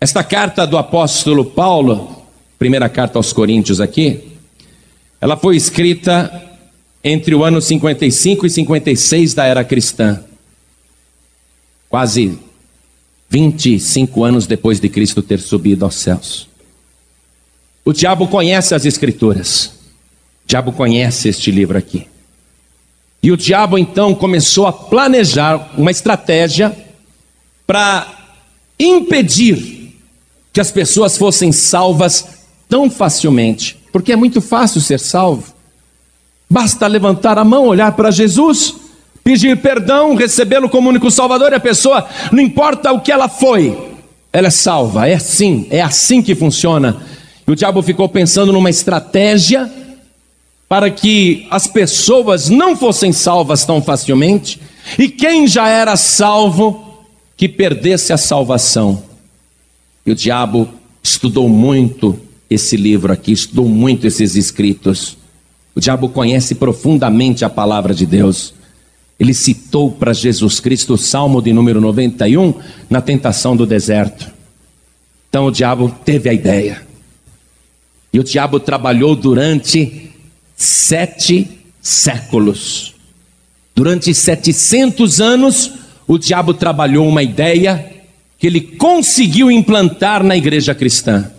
Speaker 1: Esta carta do apóstolo Paulo, primeira carta aos Coríntios aqui, ela foi escrita entre o ano 55 e 56 da era cristã. Quase 25 anos depois de Cristo ter subido aos céus. O diabo conhece as escrituras. O diabo conhece este livro aqui. E o diabo então começou a planejar uma estratégia para impedir que as pessoas fossem salvas tão facilmente, porque é muito fácil ser salvo. Basta levantar a mão, olhar para Jesus, pedir perdão, recebê-lo como único Salvador, e a pessoa, não importa o que ela foi, ela é salva. É assim, é assim que funciona. E o diabo ficou pensando numa estratégia para que as pessoas não fossem salvas tão facilmente, e quem já era salvo, que perdesse a salvação. E o diabo estudou muito esse livro aqui, estudou muito esses escritos. O diabo conhece profundamente a palavra de Deus. Ele citou para Jesus Cristo o Salmo de número 91 na tentação do deserto. Então o diabo teve a ideia. E o diabo trabalhou durante sete séculos. Durante 700 anos, o diabo trabalhou uma ideia que ele conseguiu implantar na igreja cristã.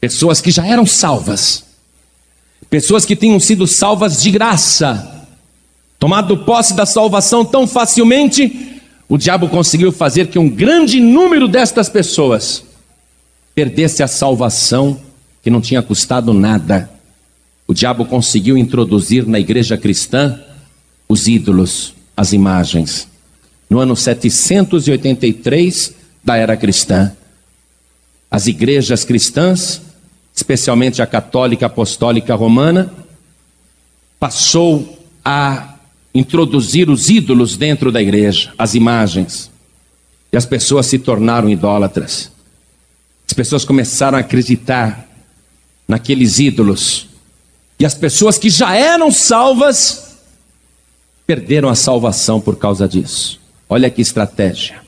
Speaker 1: Pessoas que já eram salvas, pessoas que tinham sido salvas de graça, tomado posse da salvação tão facilmente, o diabo conseguiu fazer que um grande número destas pessoas perdesse a salvação que não tinha custado nada. O diabo conseguiu introduzir na igreja cristã os ídolos, as imagens no ano 783 da era cristã. As igrejas cristãs, especialmente a católica apostólica romana, passou a introduzir os ídolos dentro da igreja, as imagens. E as pessoas se tornaram idólatras. As pessoas começaram a acreditar naqueles ídolos. E as pessoas que já eram salvas perderam a salvação por causa disso. Olha que estratégia.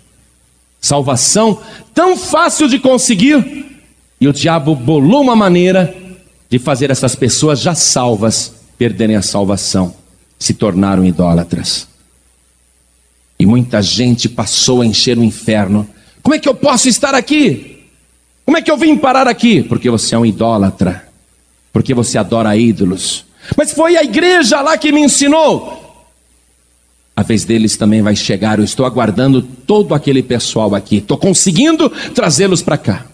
Speaker 1: Salvação tão fácil de conseguir, e o diabo bolou uma maneira de fazer essas pessoas já salvas perderem a salvação, se tornaram idólatras. E muita gente passou a encher o inferno. Como é que eu posso estar aqui? Como é que eu vim parar aqui? Porque você é um idólatra, porque você adora ídolos. Mas foi a igreja lá que me ensinou a vez deles também vai chegar. Eu estou aguardando todo aquele pessoal aqui. Estou conseguindo trazê-los para cá.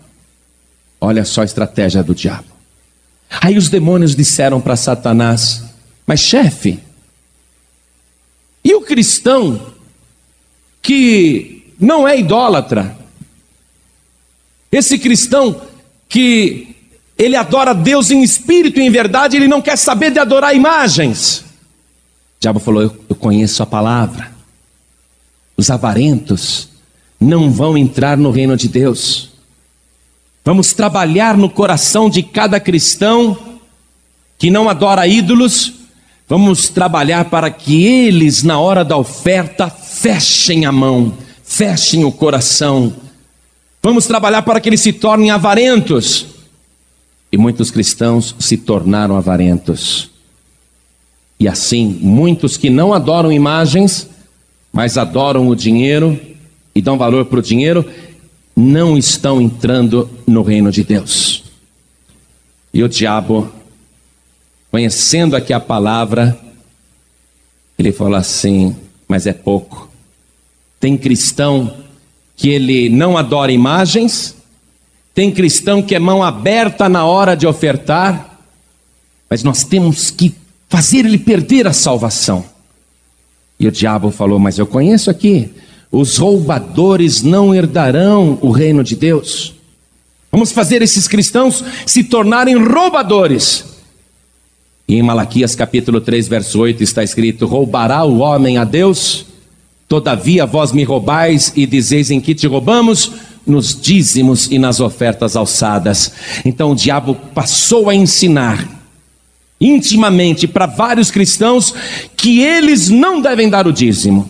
Speaker 1: Olha só a estratégia do diabo. Aí os demônios disseram para Satanás: Mas chefe, e o cristão que não é idólatra? Esse cristão que ele adora Deus em espírito e em verdade, ele não quer saber de adorar imagens diabo falou: eu, eu conheço a palavra. Os avarentos não vão entrar no reino de Deus. Vamos trabalhar no coração de cada cristão que não adora ídolos. Vamos trabalhar para que eles, na hora da oferta, fechem a mão, fechem o coração. Vamos trabalhar para que eles se tornem avarentos. E muitos cristãos se tornaram avarentos. E assim, muitos que não adoram imagens, mas adoram o dinheiro e dão valor para o dinheiro, não estão entrando no reino de Deus. E o diabo, conhecendo aqui a palavra, ele falou assim: mas é pouco. Tem cristão que ele não adora imagens, tem cristão que é mão aberta na hora de ofertar, mas nós temos que fazer ele perder a salvação. E o diabo falou: Mas eu conheço aqui, os roubadores não herdarão o reino de Deus. Vamos fazer esses cristãos se tornarem roubadores. E em Malaquias capítulo 3, verso 8 está escrito: Roubará o homem a Deus? Todavia vós me roubais e dizeis em que te roubamos? Nos dízimos e nas ofertas alçadas. Então o diabo passou a ensinar intimamente para vários cristãos que eles não devem dar o dízimo.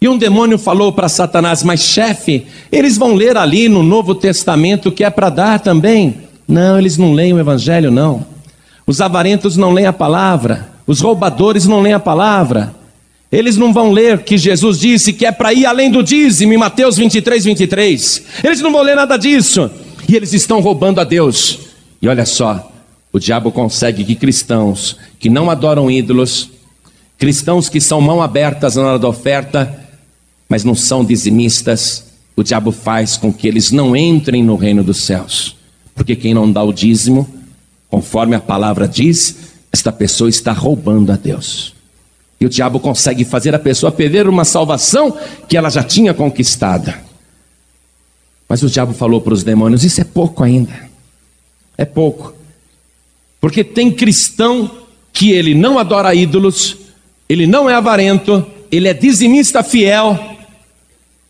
Speaker 1: E um demônio falou para Satanás: Mas chefe, eles vão ler ali no Novo Testamento que é para dar também. Não, eles não leem o Evangelho, não. Os avarentos não leem a palavra. Os roubadores não leem a palavra. Eles não vão ler que Jesus disse que é para ir além do dízimo em Mateus 23, 23. Eles não vão ler nada disso. E eles estão roubando a Deus. E olha só, o diabo consegue que cristãos que não adoram ídolos, cristãos que são mão abertas na hora da oferta, mas não são dizimistas, o o diabo faz com que eles não entrem no reino dos céus. Porque quem não dá o dízimo, conforme a palavra diz, esta pessoa está roubando a Deus. E o diabo consegue fazer a pessoa perder uma salvação que ela já tinha conquistada. Mas o diabo falou para os demônios: Isso é pouco ainda. É pouco. Porque tem cristão que ele não adora ídolos, ele não é avarento, ele é dizimista fiel,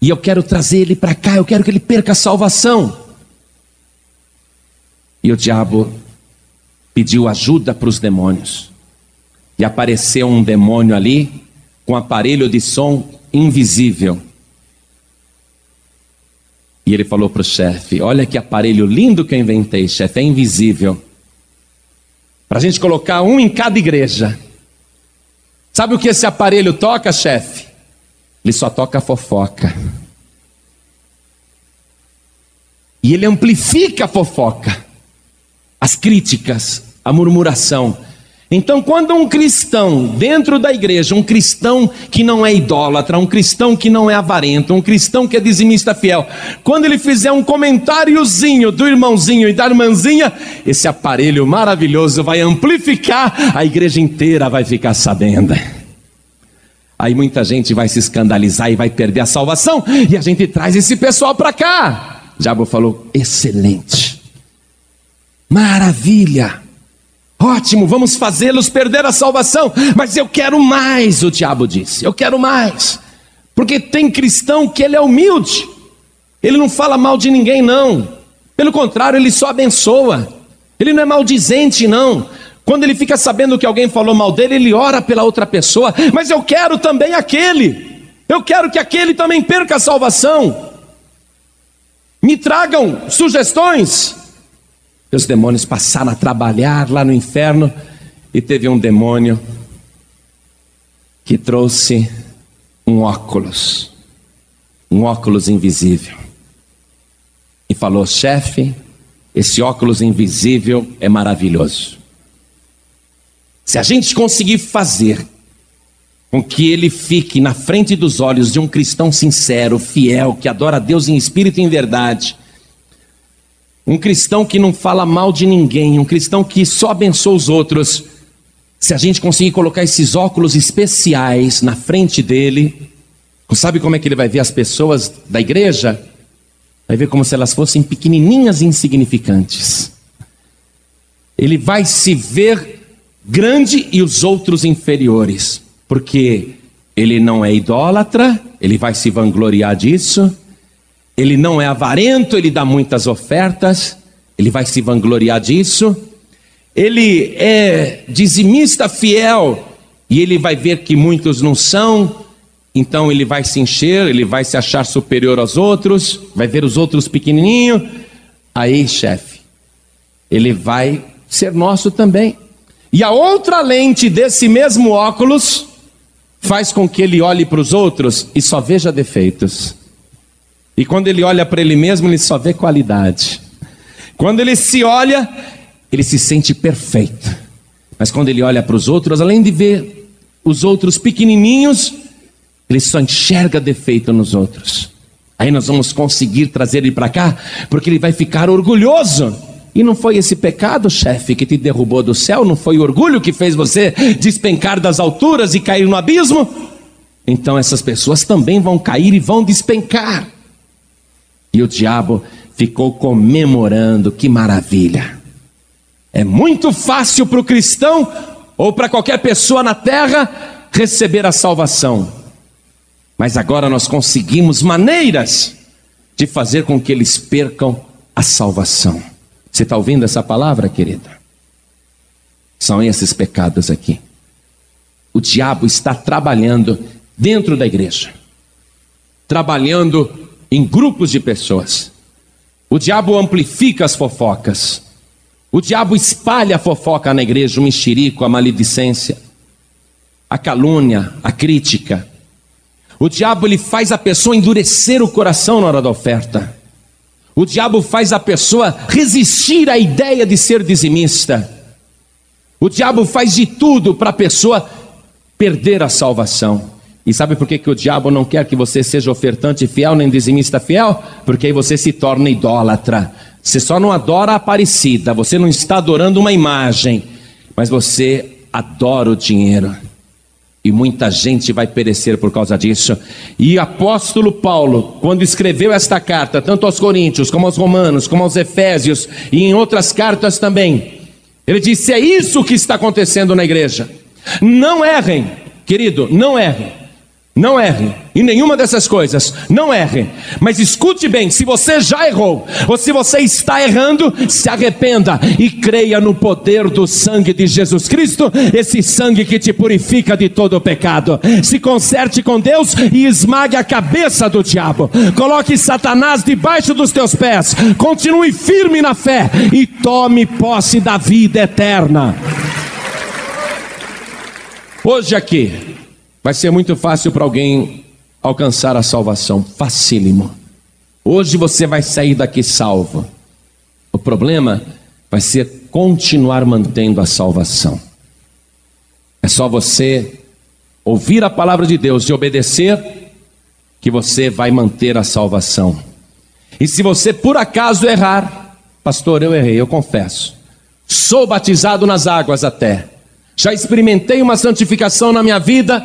Speaker 1: e eu quero trazer ele para cá, eu quero que ele perca a salvação. E o diabo pediu ajuda para os demônios. E apareceu um demônio ali com aparelho de som invisível. E ele falou para o chefe: Olha que aparelho lindo que eu inventei, chefe, é invisível. Para a gente colocar um em cada igreja. Sabe o que esse aparelho toca, chefe? Ele só toca fofoca. E ele amplifica a fofoca, as críticas, a murmuração. Então, quando um cristão dentro da igreja, um cristão que não é idólatra, um cristão que não é avarento, um cristão que é dizimista fiel, quando ele fizer um comentáriozinho do irmãozinho e da irmãzinha, esse aparelho maravilhoso vai amplificar, a igreja inteira vai ficar sabendo. Aí muita gente vai se escandalizar e vai perder a salvação, e a gente traz esse pessoal para cá. O diabo falou: excelente, maravilha. Ótimo, vamos fazê-los perder a salvação, mas eu quero mais, o diabo disse. Eu quero mais. Porque tem cristão que ele é humilde. Ele não fala mal de ninguém não. Pelo contrário, ele só abençoa. Ele não é maldizente não. Quando ele fica sabendo que alguém falou mal dele, ele ora pela outra pessoa, mas eu quero também aquele. Eu quero que aquele também perca a salvação. Me tragam sugestões. E os demônios passaram a trabalhar lá no inferno e teve um demônio que trouxe um óculos, um óculos invisível. E falou: chefe, esse óculos invisível é maravilhoso. Se a gente conseguir fazer com que ele fique na frente dos olhos de um cristão sincero, fiel, que adora a Deus em espírito e em verdade, um cristão que não fala mal de ninguém, um cristão que só abençoa os outros. Se a gente conseguir colocar esses óculos especiais na frente dele, sabe como é que ele vai ver as pessoas da igreja? Vai ver como se elas fossem pequenininhas e insignificantes. Ele vai se ver grande e os outros inferiores, porque ele não é idólatra, ele vai se vangloriar disso, ele não é avarento, ele dá muitas ofertas, ele vai se vangloriar disso. Ele é dizimista fiel e ele vai ver que muitos não são, então ele vai se encher, ele vai se achar superior aos outros, vai ver os outros pequenininho. Aí, chefe, ele vai ser nosso também. E a outra lente desse mesmo óculos faz com que ele olhe para os outros e só veja defeitos. E quando ele olha para ele mesmo, ele só vê qualidade. Quando ele se olha, ele se sente perfeito. Mas quando ele olha para os outros, além de ver os outros pequenininhos, ele só enxerga defeito nos outros. Aí nós vamos conseguir trazer ele para cá, porque ele vai ficar orgulhoso. E não foi esse pecado, chefe, que te derrubou do céu? Não foi o orgulho que fez você despencar das alturas e cair no abismo? Então essas pessoas também vão cair e vão despencar. E o diabo ficou comemorando, que maravilha. É muito fácil para o cristão ou para qualquer pessoa na terra receber a salvação. Mas agora nós conseguimos maneiras de fazer com que eles percam a salvação. Você está ouvindo essa palavra, querida? São esses pecados aqui. O diabo está trabalhando dentro da igreja, trabalhando em grupos de pessoas. O diabo amplifica as fofocas. O diabo espalha a fofoca na igreja, o mexerico, a maledicência, a calúnia, a crítica. O diabo ele faz a pessoa endurecer o coração na hora da oferta. O diabo faz a pessoa resistir à ideia de ser dizimista. O diabo faz de tudo para a pessoa perder a salvação. E sabe por que, que o diabo não quer que você seja ofertante fiel nem dizimista fiel? Porque aí você se torna idólatra. Você só não adora a Aparecida, você não está adorando uma imagem, mas você adora o dinheiro. E muita gente vai perecer por causa disso. E apóstolo Paulo, quando escreveu esta carta, tanto aos Coríntios, como aos Romanos, como aos Efésios, e em outras cartas também, ele disse: é isso que está acontecendo na igreja. Não errem, querido, não errem. Não erre em nenhuma dessas coisas, não erre. Mas escute bem: se você já errou, ou se você está errando, se arrependa e creia no poder do sangue de Jesus Cristo, esse sangue que te purifica de todo o pecado. Se conserte com Deus e esmague a cabeça do diabo. Coloque Satanás debaixo dos teus pés. Continue firme na fé e tome posse da vida eterna. Hoje aqui, Vai ser muito fácil para alguém alcançar a salvação, facílimo. Hoje você vai sair daqui salvo. O problema vai ser continuar mantendo a salvação. É só você ouvir a palavra de Deus e obedecer que você vai manter a salvação. E se você por acaso errar, pastor, eu errei, eu confesso. Sou batizado nas águas até. Já experimentei uma santificação na minha vida,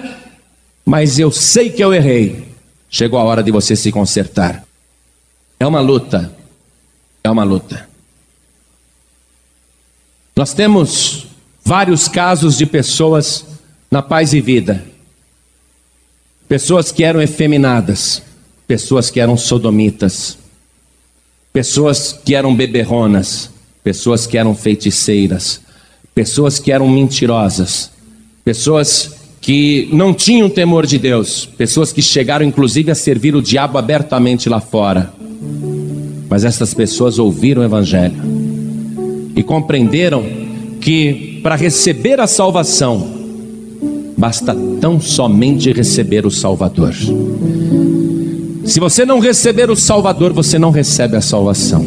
Speaker 1: mas eu sei que eu errei. Chegou a hora de você se consertar. É uma luta. É uma luta. Nós temos vários casos de pessoas na paz e vida. Pessoas que eram efeminadas, pessoas que eram sodomitas, pessoas que eram beberronas, pessoas que eram feiticeiras, pessoas que eram mentirosas, pessoas que não tinham temor de Deus, pessoas que chegaram inclusive a servir o diabo abertamente lá fora. Mas essas pessoas ouviram o Evangelho e compreenderam que para receber a salvação, basta tão somente receber o Salvador. Se você não receber o Salvador, você não recebe a salvação.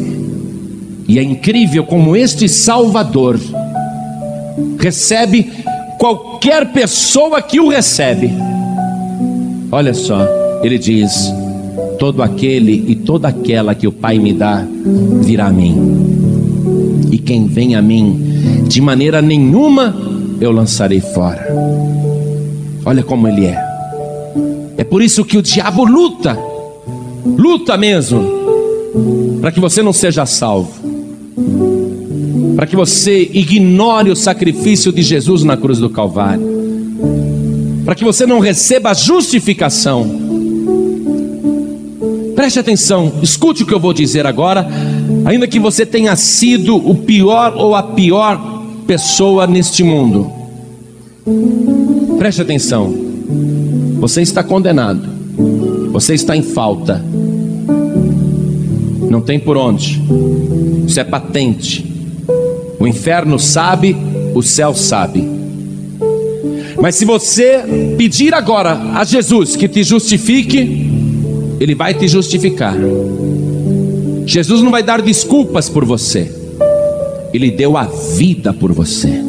Speaker 1: E é incrível como este Salvador recebe qualquer pessoa que o recebe. Olha só, ele diz: todo aquele e toda aquela que o Pai me dá virá a mim. E quem vem a mim, de maneira nenhuma eu lançarei fora. Olha como ele é. É por isso que o diabo luta, luta mesmo, para que você não seja salvo para que você ignore o sacrifício de Jesus na cruz do Calvário, para que você não receba a justificação. Preste atenção, escute o que eu vou dizer agora, ainda que você tenha sido o pior ou a pior pessoa neste mundo. Preste atenção, você está condenado, você está em falta, não tem por onde, isso é patente. O inferno sabe, o céu sabe. Mas se você pedir agora a Jesus que te justifique, Ele vai te justificar. Jesus não vai dar desculpas por você, Ele deu a vida por você.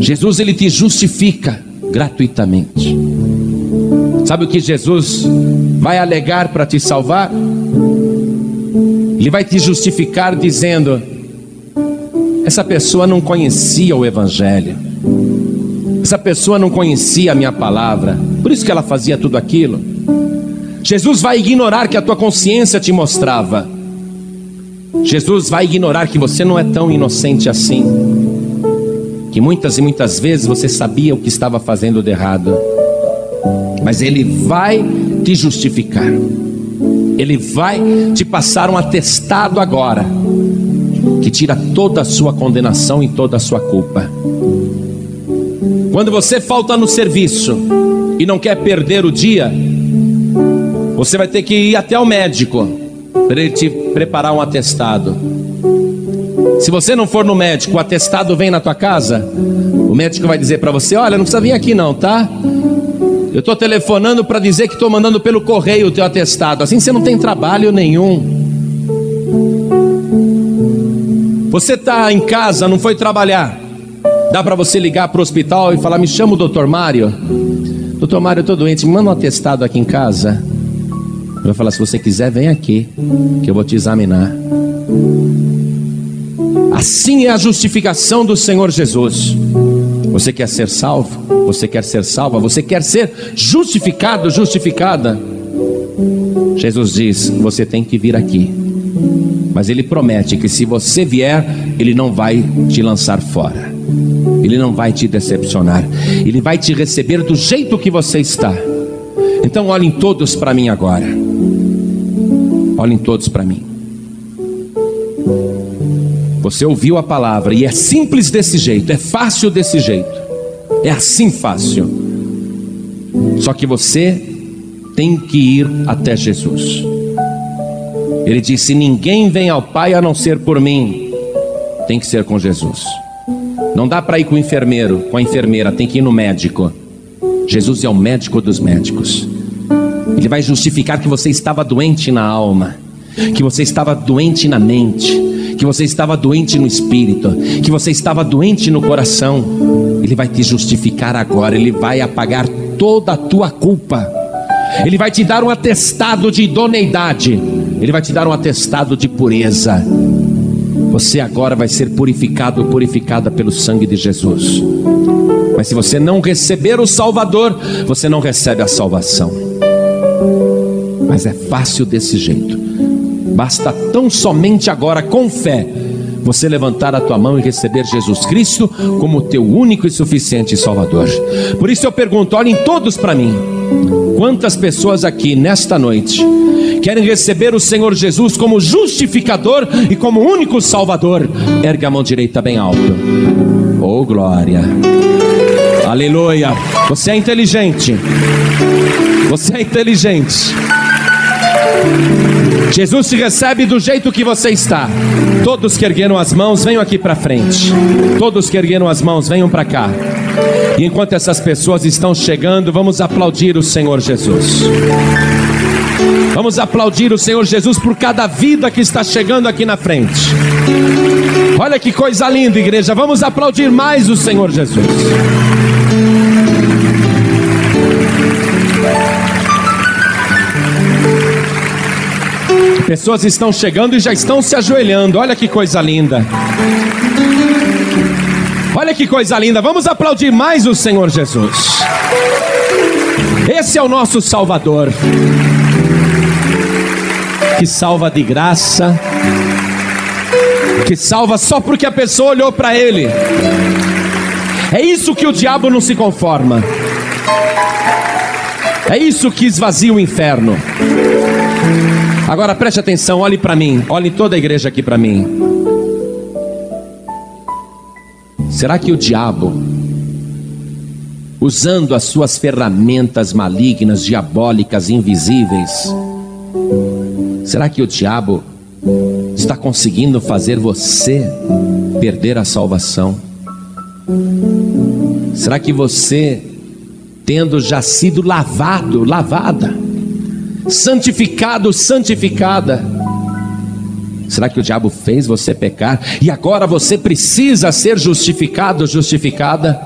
Speaker 1: Jesus, Ele te justifica gratuitamente. Sabe o que Jesus vai alegar para te salvar? Ele vai te justificar dizendo: essa pessoa não conhecia o Evangelho. Essa pessoa não conhecia a minha palavra. Por isso que ela fazia tudo aquilo. Jesus vai ignorar que a tua consciência te mostrava. Jesus vai ignorar que você não é tão inocente assim. Que muitas e muitas vezes você sabia o que estava fazendo de errado. Mas Ele vai te justificar. Ele vai te passar um atestado agora que tira toda a sua condenação e toda a sua culpa. Quando você falta no serviço e não quer perder o dia, você vai ter que ir até o médico para ele te preparar um atestado. Se você não for no médico, o atestado vem na tua casa, o médico vai dizer para você: Olha, não precisa vir aqui não, tá? Eu estou telefonando para dizer que estou mandando pelo correio o teu atestado. Assim você não tem trabalho nenhum. Você está em casa, não foi trabalhar. Dá para você ligar para o hospital e falar: Me chama o doutor Mário. Doutor Mário, eu estou doente, manda um atestado aqui em casa. Vou falar: se você quiser, vem aqui, que eu vou te examinar. Assim é a justificação do Senhor Jesus. Você quer ser salvo? Você quer ser salva? Você quer ser justificado, justificada? Jesus diz: você tem que vir aqui. Mas ele promete que se você vier, ele não vai te lançar fora. Ele não vai te decepcionar. Ele vai te receber do jeito que você está. Então olhem todos para mim agora. Olhem todos para mim. Você ouviu a palavra e é simples desse jeito, é fácil desse jeito. É assim fácil. Só que você tem que ir até Jesus. Ele disse: Ninguém vem ao Pai a não ser por mim. Tem que ser com Jesus. Não dá para ir com o enfermeiro, com a enfermeira, tem que ir no médico. Jesus é o médico dos médicos. Ele vai justificar que você estava doente na alma, que você estava doente na mente, que você estava doente no espírito, que você estava doente no coração. Ele vai te justificar agora, ele vai apagar toda a tua culpa. Ele vai te dar um atestado de idoneidade, ele vai te dar um atestado de pureza. Você agora vai ser purificado, purificada pelo sangue de Jesus. Mas se você não receber o Salvador, você não recebe a salvação. Mas é fácil desse jeito. Basta tão somente agora, com fé, você levantar a tua mão e receber Jesus Cristo como teu único e suficiente Salvador. Por isso eu pergunto: olhem todos para mim. Quantas pessoas aqui nesta noite querem receber o Senhor Jesus como justificador e como único Salvador? Ergue a mão direita bem alto. Oh glória! Aleluia! Você é inteligente. Você é inteligente. Jesus te recebe do jeito que você está. Todos que ergueram as mãos, venham aqui para frente. Todos que ergueram as mãos, venham para cá. E enquanto essas pessoas estão chegando, vamos aplaudir o Senhor Jesus. Vamos aplaudir o Senhor Jesus por cada vida que está chegando aqui na frente. Olha que coisa linda, igreja. Vamos aplaudir mais o Senhor Jesus. Pessoas estão chegando e já estão se ajoelhando. Olha que coisa linda. Olha que coisa linda. Vamos aplaudir mais o Senhor Jesus. Esse é o nosso Salvador. Que salva de graça. Que salva só porque a pessoa olhou para Ele. É isso que o diabo não se conforma. É isso que esvazia o inferno. Agora preste atenção, olhe para mim, olhe toda a igreja aqui para mim. Será que o diabo, usando as suas ferramentas malignas, diabólicas, invisíveis, será que o diabo está conseguindo fazer você perder a salvação? Será que você, tendo já sido lavado, lavada, santificado, santificada. Será que o diabo fez você pecar e agora você precisa ser justificado, justificada?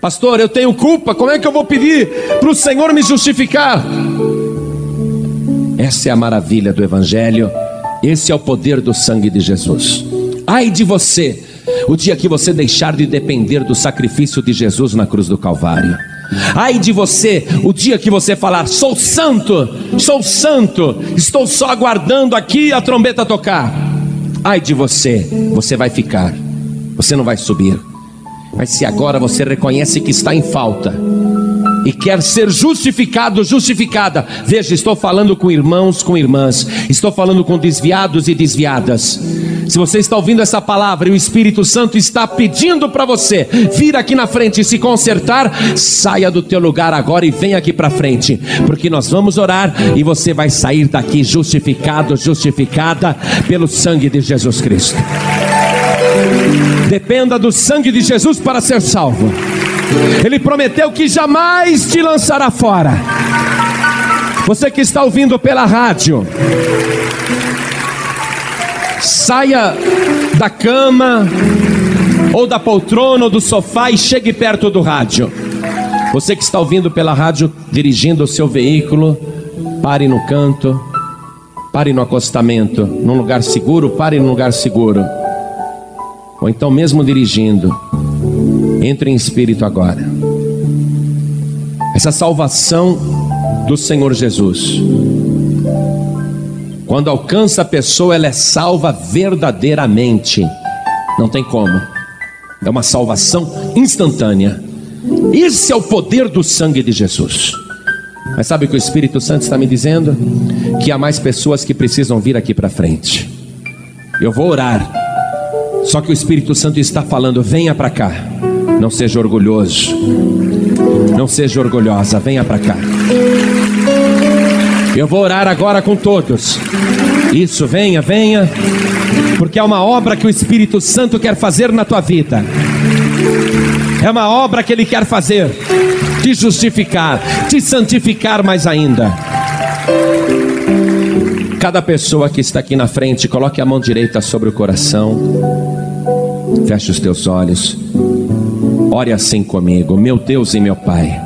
Speaker 1: Pastor, eu tenho culpa, como é que eu vou pedir para o Senhor me justificar? Essa é a maravilha do Evangelho, esse é o poder do sangue de Jesus. Ai de você, o dia que você deixar de depender do sacrifício de Jesus na cruz do Calvário. Ai de você, o dia que você falar, sou santo, sou santo, estou só aguardando aqui a trombeta tocar. Ai de você, você vai ficar, você não vai subir. Mas se agora você reconhece que está em falta, e quer ser justificado, justificada. Veja, estou falando com irmãos, com irmãs, estou falando com desviados e desviadas. Se você está ouvindo essa palavra e o Espírito Santo está pedindo para você vir aqui na frente e se consertar, saia do teu lugar agora e venha aqui para frente, porque nós vamos orar e você vai sair daqui justificado, justificada pelo sangue de Jesus Cristo. Dependa do sangue de Jesus para ser salvo. Ele prometeu que jamais te lançará fora. Você que está ouvindo pela rádio, saia da cama, ou da poltrona, ou do sofá e chegue perto do rádio. Você que está ouvindo pela rádio, dirigindo o seu veículo, pare no canto, pare no acostamento, num lugar seguro, pare num lugar seguro. Ou então, mesmo dirigindo, entre em espírito agora. Essa salvação do Senhor Jesus, quando alcança a pessoa, ela é salva verdadeiramente, não tem como, é uma salvação instantânea. Esse é o poder do sangue de Jesus. Mas sabe o que o Espírito Santo está me dizendo? Que há mais pessoas que precisam vir aqui para frente. Eu vou orar. Só que o Espírito Santo está falando: venha para cá. Não seja orgulhoso. Não seja orgulhosa. Venha para cá. Eu vou orar agora com todos. Isso, venha, venha. Porque é uma obra que o Espírito Santo quer fazer na tua vida. É uma obra que Ele quer fazer, te justificar, te santificar mais ainda. Cada pessoa que está aqui na frente, coloque a mão direita sobre o coração, feche os teus olhos, ore assim comigo, meu Deus e meu Pai.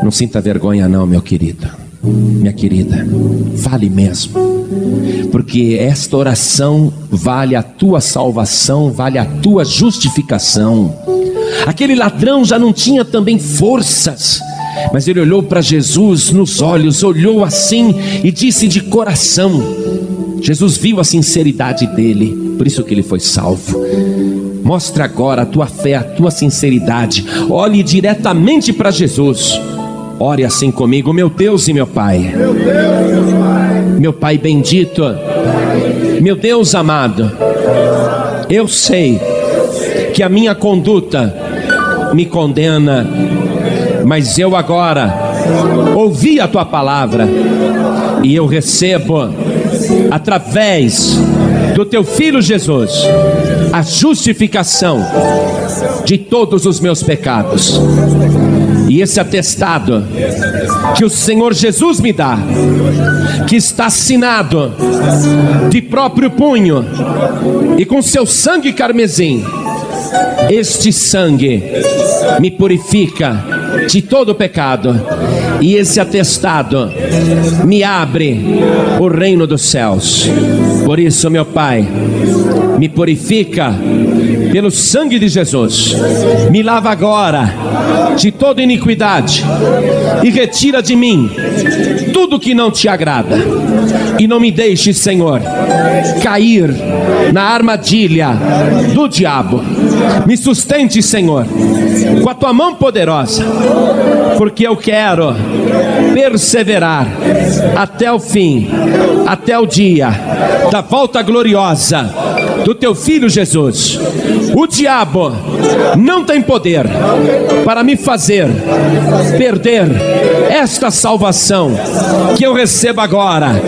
Speaker 1: Não sinta vergonha, não, meu querido, minha querida, fale mesmo. Porque esta oração vale a tua salvação, vale a tua justificação. Aquele ladrão já não tinha também forças, mas ele olhou para Jesus nos olhos, olhou assim e disse de coração. Jesus viu a sinceridade dele, por isso que ele foi salvo. Mostra agora a tua fé, a tua sinceridade. Olhe diretamente para Jesus. Ore assim comigo, meu Deus e meu Pai. Meu meu Pai. Meu Pai bendito. Meu Deus amado. Eu sei que a minha conduta me condena, mas eu agora ouvi a tua palavra e eu recebo através do teu filho Jesus a justificação de todos os meus pecados. E esse atestado que o Senhor Jesus me dá, que está assinado de próprio punho e com seu sangue carmesim, este sangue me purifica de todo pecado, e esse atestado me abre o reino dos céus. Por isso, meu Pai, me purifica pelo sangue de Jesus, me lava agora de toda iniquidade e retira de mim tudo que não te agrada, e não me deixe, Senhor, cair na armadilha do diabo. Me sustente, Senhor, com a tua mão poderosa, porque eu quero perseverar até o fim, até o dia da volta gloriosa do teu filho Jesus. O diabo não tem poder para me fazer perder esta salvação que eu recebo agora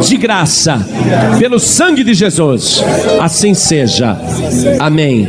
Speaker 1: de graça pelo sangue de Jesus. Assim seja. Amém.